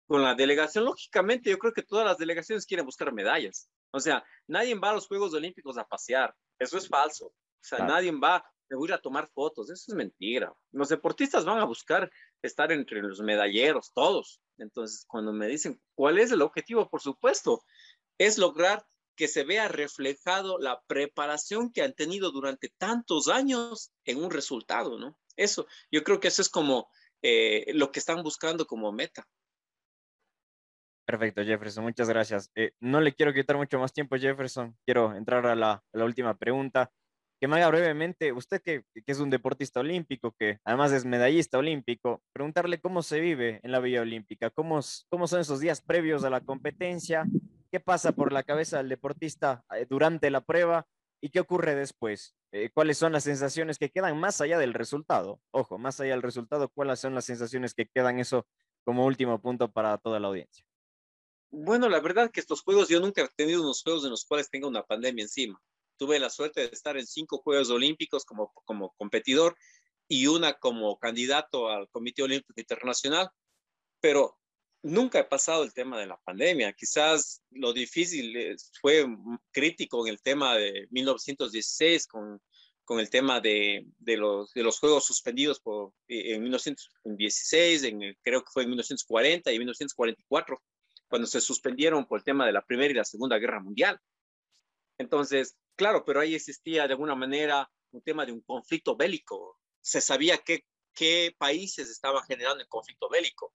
Con la delegación, lógicamente, yo creo que todas las delegaciones quieren buscar medallas. O sea, nadie va a los Juegos Olímpicos a pasear, eso es falso. O sea, nadie va, me voy a tomar fotos, eso es mentira. Los deportistas van a buscar estar entre los medalleros, todos. Entonces, cuando me dicen, ¿cuál es el objetivo? Por supuesto, es lograr que se vea reflejado la preparación que han tenido durante tantos años en un resultado, ¿no? Eso, yo creo que eso es como eh, lo que están buscando como meta. Perfecto, Jefferson, muchas gracias. Eh, no le quiero quitar mucho más tiempo, Jefferson. Quiero entrar a la, última pregunta. Que me haga brevemente, usted que, es un deportista olímpico, que además es medallista olímpico, preguntarle cómo se vive en la Villa Olímpica, cómo, cómo son esos días previos a la competencia, qué pasa por la cabeza del deportista eh, durante la prueba y qué ocurre después. Eh, ¿Cuáles son las sensaciones que quedan más allá del resultado? Ojo, más allá del resultado, ¿cuáles son las sensaciones que quedan eso como último punto para toda la audiencia? Bueno, la verdad que estos juegos, yo nunca he tenido unos juegos en los cuales tenga una pandemia encima. Tuve la suerte de estar en cinco Juegos Olímpicos como, como competidor y una como candidato al Comité Olímpico Internacional, pero nunca he pasado el tema de la pandemia. Quizás lo difícil fue crítico en el tema de 1916 con, con el tema de, de, los, de los juegos suspendidos por, en 1916, en, creo que fue en 1940 y 1944, cuando se suspendieron por el tema de la Primera y la Segunda Guerra Mundial. Entonces, claro, pero ahí existía de alguna manera un tema de un conflicto bélico. Se sabía qué, qué países estaban generando el conflicto bélico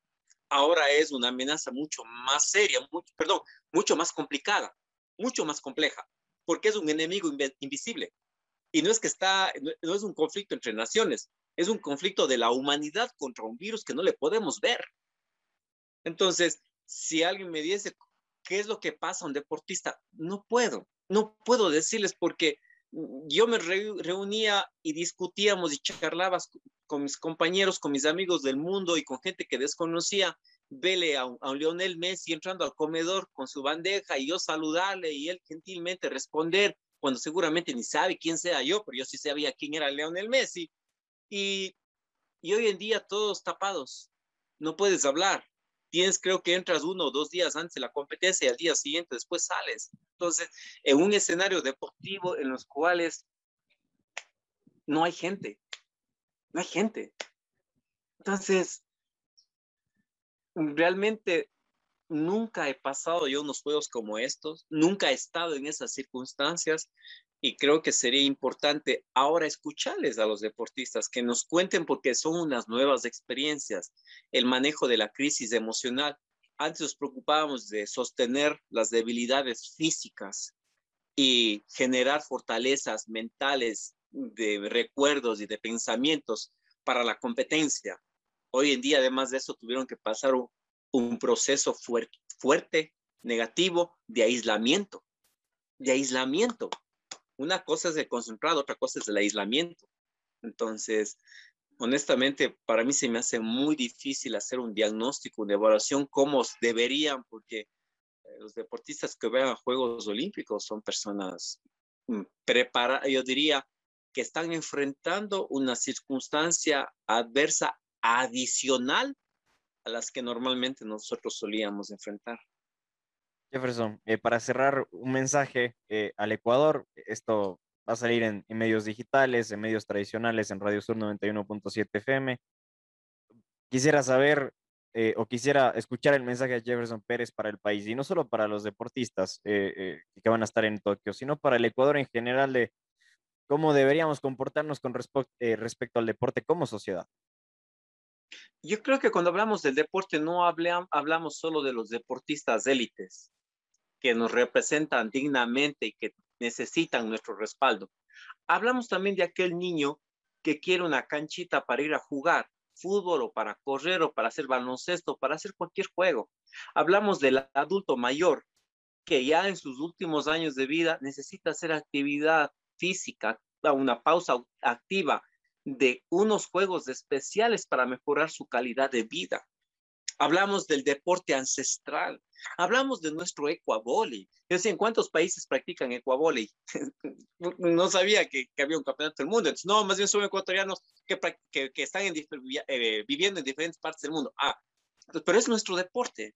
ahora es una amenaza mucho más seria, mucho, perdón, mucho más complicada, mucho más compleja, porque es un enemigo invisible. Y no es que está, no es un conflicto entre naciones, es un conflicto de la humanidad contra un virus que no le podemos ver. Entonces, si alguien me dice qué es lo que pasa a un deportista, no puedo, no puedo decirles porque yo me reunía y discutíamos y charlabas con mis compañeros, con mis amigos del mundo y con gente que desconocía, vele a un, Lionel Messi entrando al comedor con su bandeja y yo saludarle y él gentilmente responder cuando seguramente ni sabe quién sea yo, pero yo sí sabía quién era Lionel Messi. Y hoy en día todos tapados, no puedes hablar. Tienes, creo que entras uno o dos días antes de la competencia y al día siguiente después sales. Entonces, en un escenario deportivo en los cuales no hay gente, no hay gente. Entonces, realmente nunca he pasado yo unos juegos como estos, nunca he estado en esas circunstancias y creo que sería importante ahora escucharles a los deportistas que nos cuenten porque son unas nuevas experiencias, el manejo de la crisis emocional. Antes nos preocupábamos de sostener las debilidades físicas y generar fortalezas mentales de recuerdos y de pensamientos para la competencia. Hoy en día, además de eso, tuvieron que pasar un, proceso fuerte, fuerte, negativo, de aislamiento, de aislamiento. Una cosa es el concentrado, otra cosa es el aislamiento. Entonces, honestamente, para mí se me hace muy difícil hacer un diagnóstico, una evaluación como deberían, porque eh, los deportistas que vean Juegos Olímpicos son personas mm, preparadas, yo diría, que están enfrentando una circunstancia adversa adicional a las que normalmente nosotros solíamos enfrentar. Jefferson, eh, para cerrar un mensaje eh, al Ecuador, esto va a salir en, medios digitales, en medios tradicionales, en Radio Sur 91.7 FM. Quisiera saber eh, o quisiera escuchar el mensaje de Jefferson Pérez para el país, y no solo para los deportistas que van a estar en Tokio, sino para el Ecuador en general de cómo deberíamos comportarnos con respecto al deporte como sociedad. Yo creo que cuando hablamos del deporte no hablamos solo de los deportistas élites que nos representan dignamente y que necesitan nuestro respaldo. Hablamos también de aquel niño que quiere una canchita para ir a jugar fútbol o para correr o para hacer baloncesto, para hacer cualquier juego. Hablamos del adulto mayor que ya en sus últimos años de vida necesita hacer actividad física, una pausa activa de unos juegos especiales para mejorar su calidad de vida. Hablamos del deporte ancestral, hablamos de nuestro ecuavoli. Yo sé en cuántos países practican ecuavoli. no sabía que, había un campeonato del mundo. no, más bien son ecuatorianos que, están eh, viviendo en diferentes partes del mundo. Ah, pero es nuestro deporte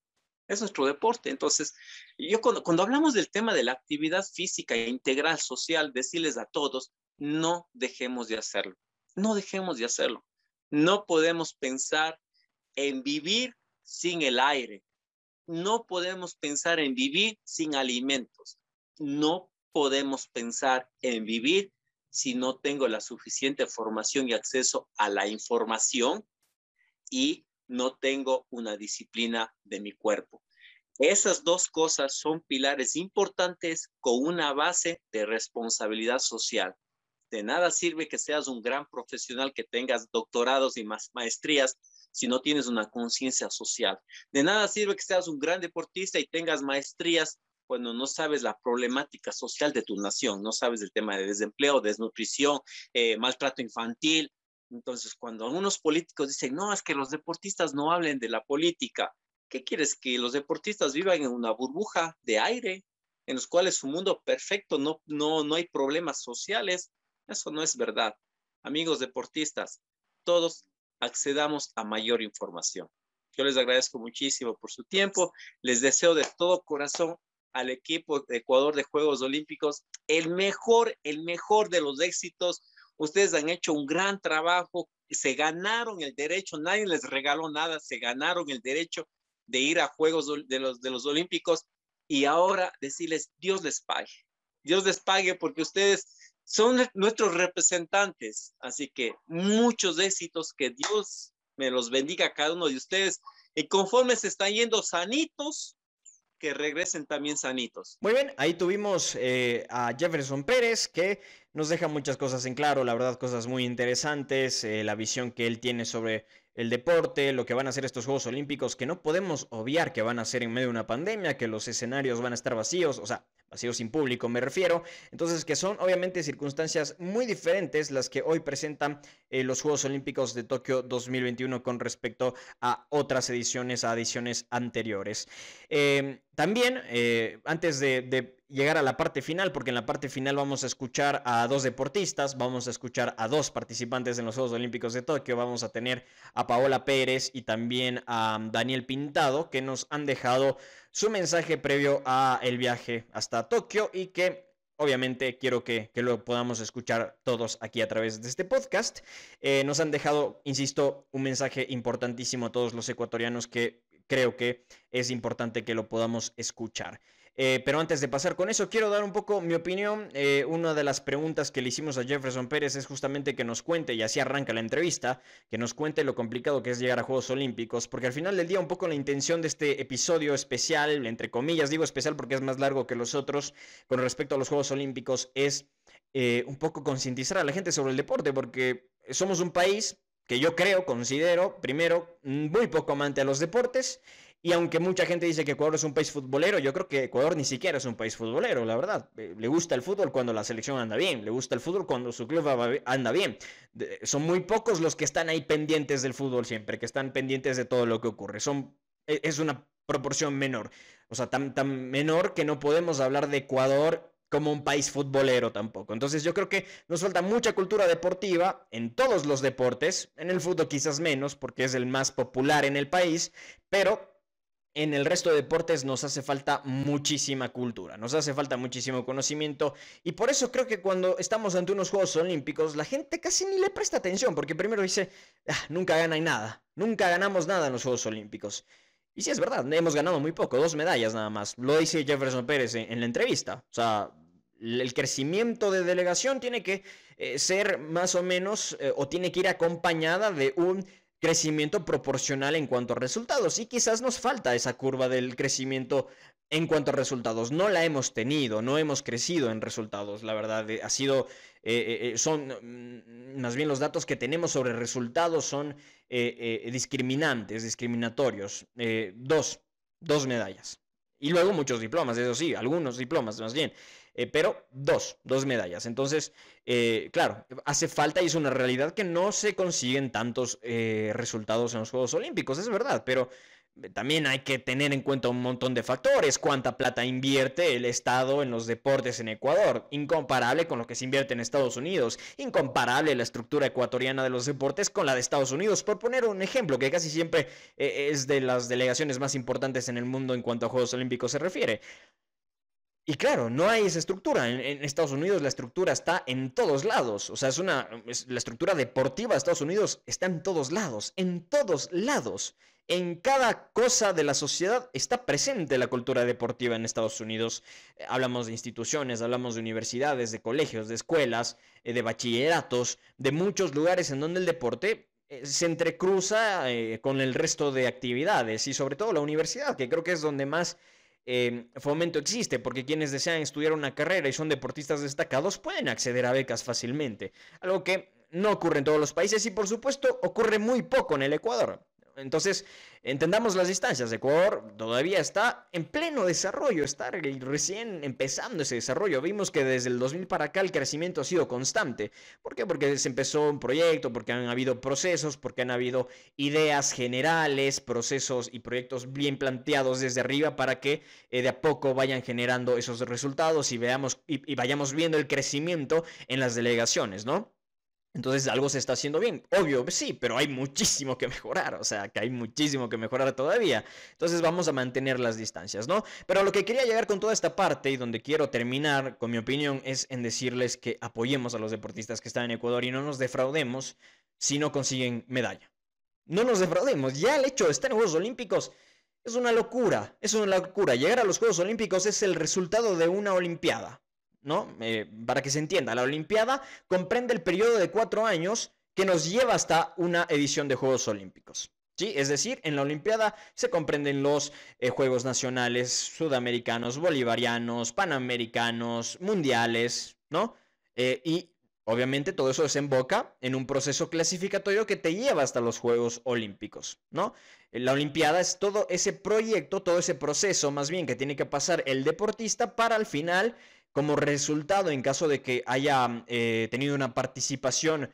es nuestro deporte. Entonces, yo cuando, cuando hablamos del tema de la actividad física e integral social, decirles a todos, no dejemos de hacerlo, no dejemos de hacerlo. No podemos pensar en vivir sin el aire, no podemos pensar en vivir sin alimentos, no podemos pensar en vivir si no tengo la suficiente formación y acceso a la información y no tengo una disciplina de mi cuerpo. Esas dos cosas son pilares importantes con una base de responsabilidad social. De nada sirve que seas un gran profesional, que tengas doctorados y más maestrías si no tienes una conciencia social. De nada sirve que seas un gran deportista y tengas maestrías cuando no sabes la problemática social de tu nación, no sabes el tema de desempleo, desnutrición, eh, maltrato infantil, entonces, cuando algunos políticos dicen, no, es que los deportistas no hablen de la política, ¿qué quieres? Que los deportistas vivan en una burbuja de aire en los cuales su mundo perfecto, no, no, no hay problemas sociales. Eso no es verdad. Amigos deportistas, todos accedamos a mayor información. Yo les agradezco muchísimo por su tiempo. Les deseo de todo corazón al equipo de Ecuador de Juegos Olímpicos el mejor, el mejor de los éxitos Ustedes han hecho un gran trabajo, se ganaron el derecho, nadie les regaló nada, se ganaron el derecho de ir a Juegos de los, de los Olímpicos y ahora decirles, Dios les pague, Dios les pague porque ustedes son nuestros representantes. Así que muchos éxitos, que Dios me los bendiga a cada uno de ustedes. Y conforme se están yendo sanitos, que regresen también sanitos. Muy bien, ahí tuvimos eh, a Jefferson Pérez que nos deja muchas cosas en claro, la verdad, cosas muy interesantes, eh, la visión que él tiene sobre el deporte, lo que van a hacer estos Juegos Olímpicos, que no podemos obviar que van a ser en medio de una pandemia, que los escenarios van a estar vacíos, o sea, vacíos sin público me refiero, entonces que son obviamente circunstancias muy diferentes las que hoy presentan eh, los Juegos Olímpicos de Tokio 2021 con respecto a otras ediciones, a ediciones anteriores. Em, también, eh, antes de, llegar a la parte final, porque en la parte final vamos a escuchar a dos deportistas, vamos a escuchar a dos participantes en los Juegos Olímpicos de Tokio, vamos a tener a Paola Pérez y también a Daniel Pintado, que nos han dejado su mensaje previo a el viaje hasta Tokio y que obviamente quiero que, lo podamos escuchar todos aquí a través de este podcast. Eh, nos han dejado, insisto, un mensaje importantísimo a todos los ecuatorianos que creo que es importante que lo podamos escuchar. Eh, pero antes de pasar con eso, quiero dar un poco mi opinión. Eh, una de las preguntas que le hicimos a Jefferson Pérez es justamente que nos cuente, y así arranca la entrevista, que nos cuente lo complicado que es llegar a Juegos Olímpicos, porque al final del día un poco la intención de este episodio especial, entre comillas, digo especial porque es más largo que los otros, con respecto a los Juegos Olímpicos, es eh, un poco concientizar a la gente sobre el deporte, porque somos un país que yo creo, considero, primero, muy poco amante a los deportes y aunque mucha gente dice que Ecuador es un país futbolero, yo creo que Ecuador ni siquiera es un país futbolero, la verdad. Eh, le gusta el fútbol cuando la selección anda bien, le gusta el fútbol cuando su club anda bien. Son muy pocos los que están ahí pendientes del fútbol siempre, que están pendientes de todo lo que ocurre. Son, e, es una proporción menor. O sea, tan, tan menor que no podemos hablar de Ecuador como un país futbolero tampoco. Entonces yo creo que nos falta mucha cultura deportiva en todos los deportes, en el fútbol quizás menos porque es el más popular en el país, pero en el resto de deportes nos hace falta muchísima cultura, nos hace falta muchísimo conocimiento y por eso creo que cuando estamos ante unos Juegos Olímpicos la gente casi ni le presta atención porque primero dice, ah, nunca gana nada, nunca ganamos nada en los Juegos Olímpicos. Y sí es verdad, hemos ganado muy poco, dos medallas nada más. Lo dice Jefferson Pérez en, la entrevista. O sea, el crecimiento de delegación tiene que eh, ser más o menos eh, o tiene que ir acompañada de un crecimiento proporcional en cuanto a resultados. Y quizás nos falta esa curva del crecimiento en cuanto a resultados. No la hemos tenido, no hemos crecido en resultados, la verdad. Eh, ha sido, eh, eh, son, mm, más bien los datos que tenemos sobre resultados son discriminantes, discriminatorios. dos, dos medallas. Y luego muchos diplomas, eso sí, algunos diplomas más bien. Eh, pero dos, dos medallas. Entonces, eh, claro, hace falta y es una realidad que no se consiguen tantos eh, resultados en los Juegos Olímpicos, es verdad, pero también hay que tener en cuenta un montón de factores, cuánta plata invierte el Estado en los deportes en Ecuador, incomparable con lo que se invierte en Estados Unidos, incomparable la estructura ecuatoriana de los deportes con la de Estados Unidos, por poner un ejemplo que casi siempre es de las delegaciones más importantes en el mundo en cuanto a Juegos Olímpicos se refiere. Y claro, no hay esa estructura. En, Estados Unidos la estructura está en todos lados. O sea, es una. la estructura deportiva de Estados Unidos está en todos lados. En todos lados. En cada cosa de la sociedad está presente la cultura deportiva en Estados Unidos. Eh, hablamos de instituciones, hablamos de universidades, de colegios, de escuelas, eh, de bachilleratos, de muchos lugares en donde el deporte eh, se entrecruza con el resto de actividades y sobre todo la universidad, que creo que es donde más Em, fomento existe, porque quienes desean estudiar una carrera y son deportistas destacados pueden acceder a becas fácilmente, algo que no ocurre en todos los países y por supuesto ocurre muy poco en el Ecuador. Entonces, entendamos las distancias. Ecuador todavía está en pleno desarrollo, está recién empezando ese desarrollo. Vimos que desde el 2000 para acá el crecimiento ha sido constante. ¿Por qué? Porque se empezó un proyecto, porque han habido procesos, porque han habido ideas generales, procesos y proyectos bien planteados desde arriba para que eh, de a poco vayan generando esos resultados y veamos y vayamos viendo el crecimiento en las delegaciones, ¿no? Entonces algo se está haciendo bien. Obvio, sí, pero hay muchísimo que mejorar. O sea, que hay muchísimo que mejorar todavía. Entonces vamos a mantener las distancias, ¿no? Pero lo que quería llegar con toda esta parte y donde quiero terminar con mi opinión es en decirles que apoyemos a los deportistas que están en Ecuador y no nos defraudemos si no consiguen medalla. No nos defraudemos. Ya el hecho de estar en Juegos Olímpicos es una locura. Es una locura. Llegar a los Juegos Olímpicos es el resultado de una Olimpiada. ¿No? Eh, para que se entienda, la Olimpiada comprende el periodo de cuatro años que nos lleva hasta una edición de Juegos Olímpicos. ¿Sí? Es decir, en la Olimpiada se comprenden los eh, Juegos Nacionales, Sudamericanos, Bolivarianos, Panamericanos, Mundiales, ¿no? Eh, y obviamente todo eso desemboca en un proceso clasificatorio que te lleva hasta los Juegos Olímpicos, ¿no? La Olimpiada es todo ese proyecto, todo ese proceso más bien que tiene que pasar el deportista para al final como resultado, en caso de que haya eh, tenido una participación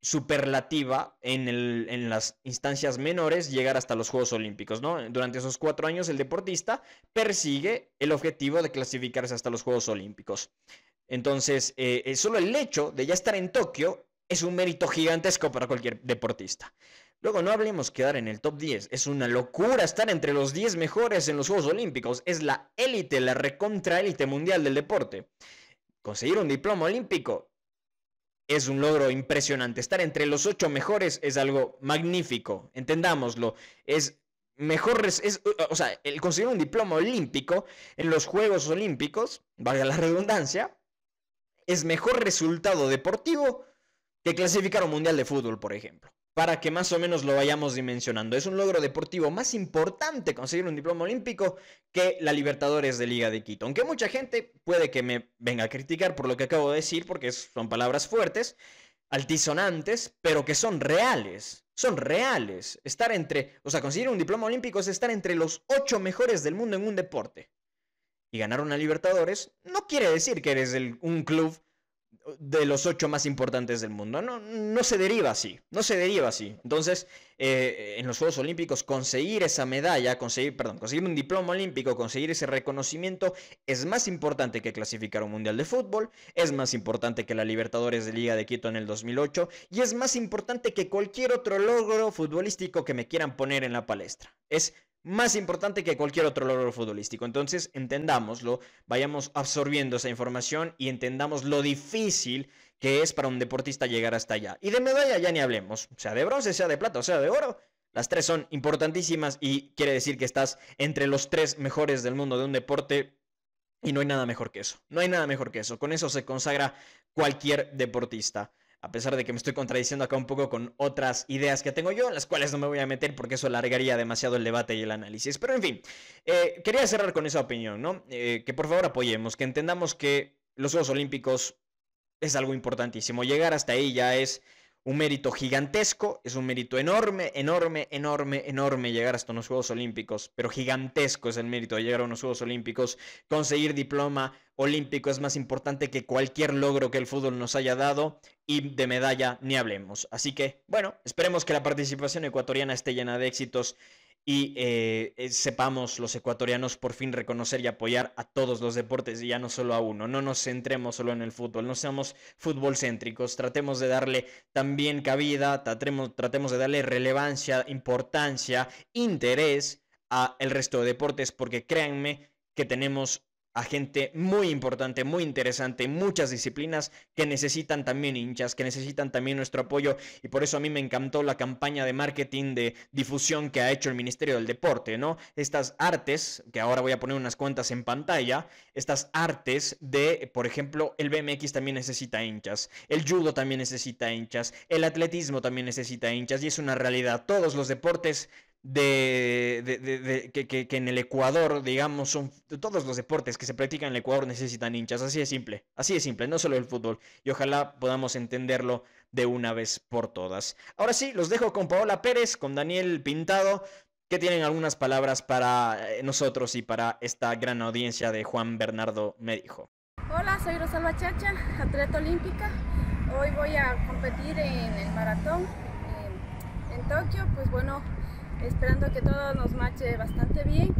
superlativa en, las instancias menores, llegar hasta los Juegos Olímpicos, ¿no? Durante esos cuatro años el deportista persigue el objetivo de clasificarse hasta los Juegos Olímpicos. Entonces, eh, solo el hecho de ya estar en Tokio es un mérito gigantesco para cualquier deportista. Luego, no hablemos quedar en el top 10. Es una locura estar entre los 10 mejores en los Juegos Olímpicos. Es la élite, la recontra élite mundial del deporte. Conseguir un diploma olímpico es un logro impresionante. Estar entre los 8 mejores es algo magnífico. Entendámoslo. Es mejor, es, o sea, el conseguir un diploma olímpico en los Juegos Olímpicos, valga la redundancia, es mejor resultado deportivo que clasificar un mundial de fútbol, por ejemplo. Para que más o menos lo vayamos dimensionando. Es un logro deportivo más importante conseguir un diploma olímpico que la Libertadores de Liga de Quito. Aunque mucha gente puede que me venga a criticar por lo que acabo de decir, porque son palabras fuertes, altisonantes, pero que son reales. Son reales. Estar entre, o sea, conseguir un diploma olímpico es estar entre los ocho mejores del mundo en un deporte. Y ganar una Libertadores no quiere decir que eres un club de los ocho más importantes del mundo. No, no se deriva así, no se deriva así. Entonces, eh, en los Juegos Olímpicos, conseguir esa medalla, conseguir, perdón, conseguir un diploma olímpico, conseguir ese reconocimiento, es más importante que clasificar un Mundial de Fútbol, es más importante que la Libertadores de Liga de Quito en el 2008, y es más importante que cualquier otro logro futbolístico que me quieran poner en la palestra. Es más importante que cualquier otro logro futbolístico. Entonces, entendámoslo, vayamos absorbiendo esa información y entendamos lo difícil que es para un deportista llegar hasta allá. Y de medalla ya ni hablemos, sea de bronce, sea de plata o sea de oro. Las tres son importantísimas y quiere decir que estás entre los tres mejores del mundo de un deporte y no hay nada mejor que eso. No hay nada mejor que eso. Con eso se consagra cualquier deportista a pesar de que me estoy contradiciendo acá un poco con otras ideas que tengo yo, las cuales no me voy a meter porque eso alargaría demasiado el debate y el análisis. Pero en fin, eh, quería cerrar con esa opinión, ¿no? Eh, que por favor apoyemos, que entendamos que los Juegos Olímpicos es algo importantísimo. Llegar hasta ahí ya es un mérito gigantesco, es un mérito enorme, enorme, enorme, enorme llegar hasta unos Juegos Olímpicos, pero gigantesco es el mérito de llegar a unos Juegos Olímpicos. Conseguir diploma olímpico es más importante que cualquier logro que el fútbol nos haya dado y de medalla ni hablemos. Así que, bueno, esperemos que la participación ecuatoriana esté llena de éxitos y eh, eh, sepamos los ecuatorianos por fin reconocer y apoyar a todos los deportes y ya no solo a uno. No nos centremos solo en el fútbol, no seamos fútbol céntricos, tratemos de darle también cabida, tratemos, tratemos de darle relevancia, importancia, interés a el resto de deportes porque créanme que tenemos a gente muy importante, muy interesante, muchas disciplinas que necesitan también hinchas, que necesitan también nuestro apoyo y por eso a mí me encantó la campaña de marketing, de difusión que ha hecho el Ministerio del Deporte, ¿no? Estas artes, que ahora voy a poner unas cuentas en pantalla, estas artes de, por ejemplo, el BMX también necesita hinchas, el judo también necesita hinchas, el atletismo también necesita hinchas y es una realidad, todos los deportes de, que, en el Ecuador, digamos, son todos los deportes que se practican en el Ecuador necesitan hinchas, así de simple, así de simple, no solo el fútbol, y ojalá podamos entenderlo de una vez por todas. Ahora sí, los dejo con Paola Pérez, con Daniel Pintado, que tienen algunas palabras para eh, nosotros y para esta gran audiencia de Juan Bernardo Medijo. Hola, soy Rosalba Chacha, atleta olímpica. Hoy voy a competir en el maratón en Tokio. Pues bueno, esperando que todo nos marche bastante bien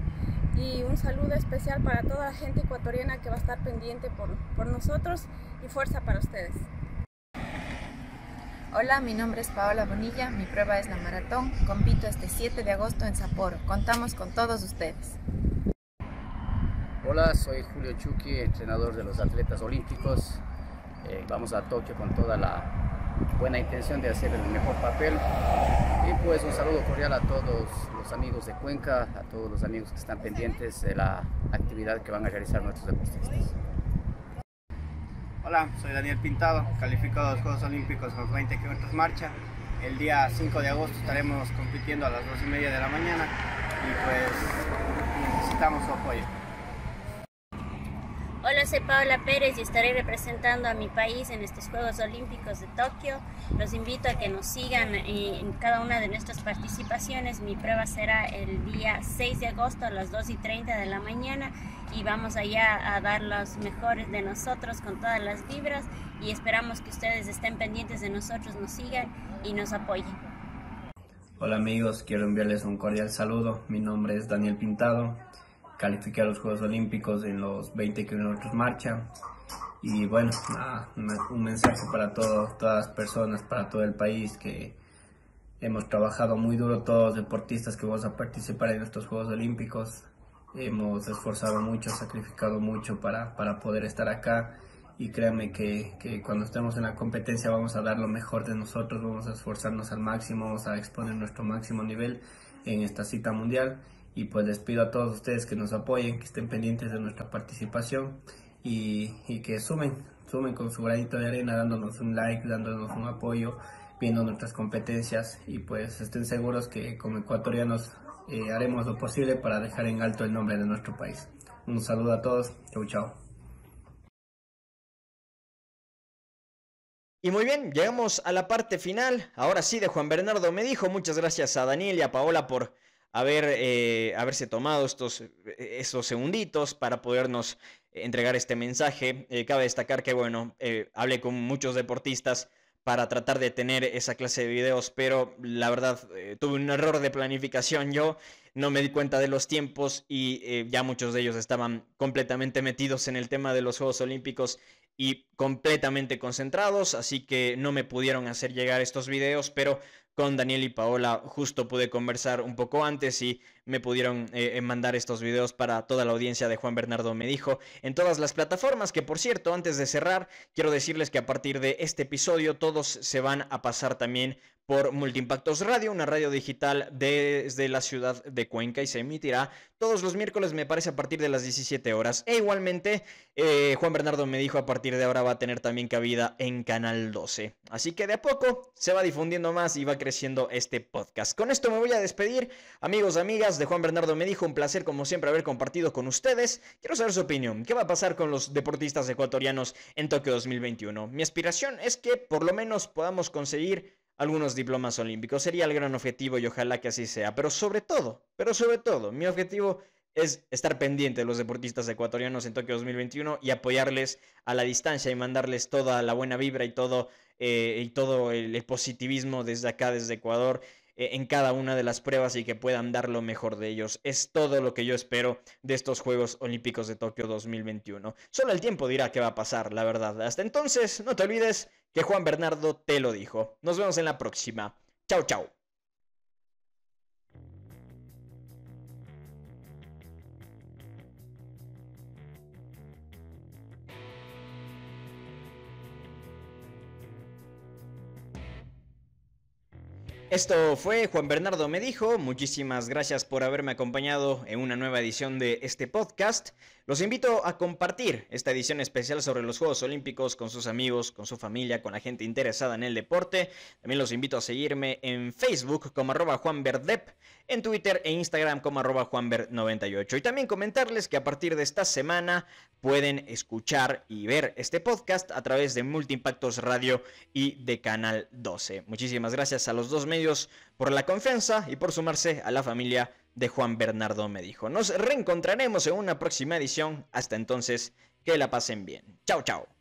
y un saludo especial para toda la gente ecuatoriana que va a estar pendiente por, por nosotros y fuerza para ustedes. Hola, mi nombre es Paola Bonilla, mi prueba es la maratón, compito este 7 de agosto en Sapporo, contamos con todos ustedes. Hola, soy Julio Chucky, entrenador de los atletas olímpicos, eh, vamos a Tokio con toda la buena intención de hacer el mejor papel. Y pues un saludo cordial a todos los amigos de Cuenca, a todos los amigos que están pendientes de la actividad que van a realizar nuestros deportistas. Hola, soy Daniel Pintado, calificado a los Juegos Olímpicos con 20 kilómetros marcha. El día 5 de agosto estaremos compitiendo a las 2 y media de la mañana y pues necesitamos su apoyo. Hola, soy Paola Pérez y estaré representando a mi país en estos Juegos Olímpicos de Tokio. Los invito a que nos sigan en cada una de nuestras participaciones. Mi prueba será el día 6 de agosto a las 2 y 30 de la mañana y vamos allá a dar los mejores de nosotros con todas las vibras y esperamos que ustedes estén pendientes de nosotros, nos sigan y nos apoyen. Hola amigos, quiero enviarles un cordial saludo. Mi nombre es Daniel Pintado califiqué a los Juegos Olímpicos en los 20 kilómetros marcha. Y bueno, un mensaje para todas las personas, para todo el país, que hemos trabajado muy duro todos los deportistas que vamos a participar en estos Juegos Olímpicos. Hemos esforzado mucho, sacrificado mucho para, para poder estar acá y créanme que, que, cuando estemos en la competencia vamos a dar lo mejor de nosotros, vamos a esforzarnos al máximo, vamos a exponer nuestro máximo nivel en esta cita mundial y pues les pido a todos ustedes que nos apoyen, que estén pendientes de nuestra participación y, y que sumen, sumen con su granito de arena, dándonos un like, dándonos un apoyo, viendo nuestras competencias y pues estén seguros que como ecuatorianos eh, haremos lo posible para dejar en alto el nombre de nuestro país. Un saludo a todos, chau chau. Y muy bien, llegamos a la parte final. Ahora sí, de Juan Bernardo me dijo. Muchas gracias a Daniel y a Paola por haber, eh, haberse tomado estos, esos segunditos para podernos entregar este mensaje. Eh, cabe destacar que, bueno, eh, hablé con muchos deportistas para tratar de tener esa clase de videos, pero la verdad tuve un error de planificación yo, no me di cuenta de los tiempos y ya muchos de ellos estaban completamente metidos en el tema de los Juegos Olímpicos y completamente concentrados, así que no me pudieron hacer llegar estos videos, pero con Daniel y Paola justo pude conversar un poco antes y me pudieron eh, eh, mandar estos videos para toda la audiencia de Juan Bernardo me dijo en todas las plataformas que por cierto antes de cerrar quiero decirles que a partir de este episodio todos se van a pasar también por Multiimpactos Radio, una radio digital desde la ciudad de Cuenca y se emitirá todos los miércoles, me parece, a partir de las 17 horas. E igualmente, eh, Juan Bernardo me dijo a partir de ahora va a tener también cabida en Canal 12. Así que de a poco se va difundiendo más y va creciendo este podcast. Con esto me voy a despedir, amigos, amigas de Juan Bernardo me dijo, un placer como siempre haber compartido con ustedes. Quiero saber su opinión, ¿qué va a pasar con los deportistas ecuatorianos en Tokio 2021? Mi aspiración es que por lo menos podamos conseguir algunos diplomas olímpicos. Sería el gran objetivo y ojalá que así sea. Pero sobre todo, pero sobre todo, mi objetivo es estar pendiente de los deportistas ecuatorianos en Tokio 2021 y apoyarles a la distancia y mandarles toda la buena vibra y todo, eh, y todo el, positivismo desde acá, desde Ecuador eh, en cada una de las pruebas y que puedan dar lo mejor de ellos. Es todo lo que yo espero de estos Juegos Olímpicos de Tokio 2021. Solo el tiempo dirá qué va a pasar, la verdad. Hasta entonces, no te olvides que Juan Bernardo te lo dijo. Nos vemos en la próxima. Chao, chao. Esto fue Juan Bernardo me dijo, muchísimas gracias por haberme acompañado en una nueva edición de este podcast. Los invito a compartir esta edición especial sobre los Juegos Olímpicos con sus amigos, con su familia, con la gente interesada en el deporte. También los invito a seguirme en Facebook como arroba juanverdep, en Twitter e Instagram como arroba juanver98. Y también comentarles que a partir de esta semana pueden escuchar y ver este podcast a través de Multiimpactos Radio y de Canal 12. Muchísimas gracias a los dos medios por la confianza y por sumarse a la familia de Juan Bernardo me dijo. Nos reencontraremos en una próxima edición. Hasta entonces, que la pasen bien. Chao, chao.